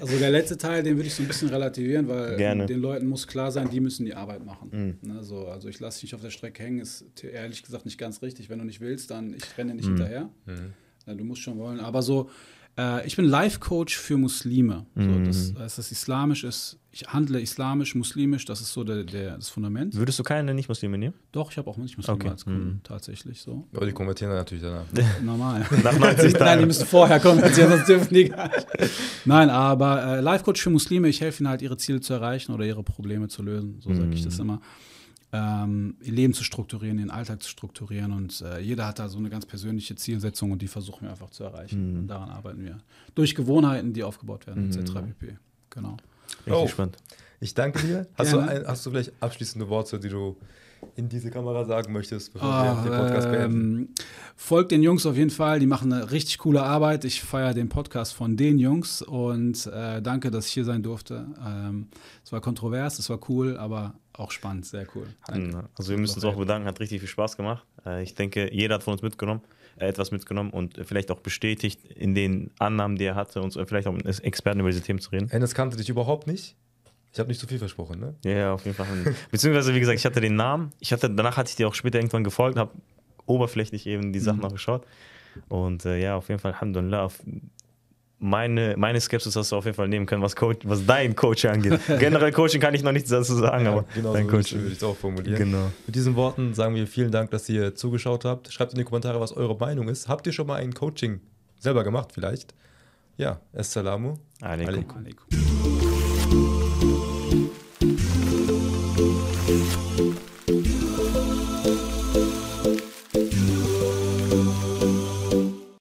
Also der letzte Teil, den würde ich so ein bisschen relativieren, weil Gerne. den Leuten muss klar sein, die müssen die Arbeit machen. Mhm. Ne, so, also ich lasse dich nicht auf der Strecke hängen, ist ehrlich gesagt nicht ganz richtig. Wenn du nicht willst, dann ich renne nicht Mhm. hinterher. Mhm. Du musst schon wollen. Aber so, äh, ich bin Life-Coach für Muslime. So, Mhm. das heißt, das islamisch ist, ich handle islamisch, muslimisch, das ist so der, der, das Fundament. Würdest du keine Nicht-Muslime nehmen? Doch, ich habe auch nicht Muslime Okay. als Kunden, Mhm. tatsächlich so. Aber die konvertieren dann natürlich danach. Normal. Nach 90 Nein, die Tagen. müssen vorher kommen, sonst dürfen die gar nicht. Nein, aber äh, Life-Coach für Muslime, ich helfe ihnen halt, ihre Ziele zu erreichen oder ihre Probleme zu lösen. So sage ich das immer. Ähm, ihr Leben zu strukturieren, ihren Alltag zu strukturieren und äh, jeder hat da so eine ganz persönliche Zielsetzung und die versuchen wir einfach zu erreichen. Und daran arbeiten wir. Durch Gewohnheiten, die aufgebaut werden, etc. pp. Genau. Richtig Oh. spannend. Ich danke dir. Hast du, ein, hast du vielleicht abschließende Worte, die du in diese Kamera sagen möchtest, bevor Ah, wir den Podcast beenden? ähm, folgt den Jungs auf jeden Fall, die machen eine richtig coole Arbeit. Ich feiere den Podcast von den Jungs und äh, danke, dass ich hier sein durfte. Ähm, es war kontrovers, es war cool, aber auch spannend, sehr cool. Danke. Mhm. Also wir müssen uns auch bedanken, hat richtig viel Spaß gemacht. Äh, Ich denke, jeder hat von uns mitgenommen, äh, etwas mitgenommen und vielleicht auch bestätigt in den Annahmen, die er hatte und so, vielleicht auch mit Experten über diese Themen zu reden. Enes kannte dich überhaupt nicht. Ich habe nicht zu viel versprochen, ne? Ja, auf jeden Fall. Beziehungsweise, wie gesagt, ich hatte den Namen. Ich hatte, danach hatte ich dir auch später irgendwann gefolgt, habe oberflächlich eben die Sachen noch geschaut. Und äh, ja, auf jeden Fall, Alhamdulillah, auf meine, meine Skepsis hast du auf jeden Fall nehmen können, was, Coach, was dein Coach angeht. Generell Coaching kann ich noch nichts dazu sagen, aber genau dein so Coach. würde ich es auch formulieren. Genau. Mit diesen Worten sagen wir vielen Dank, dass ihr zugeschaut habt. Schreibt in die Kommentare, was eure Meinung ist. Habt ihr schon mal ein Coaching selber gemacht vielleicht? Ja, Assalamu. Alaikum. Alaikum. Alaikum.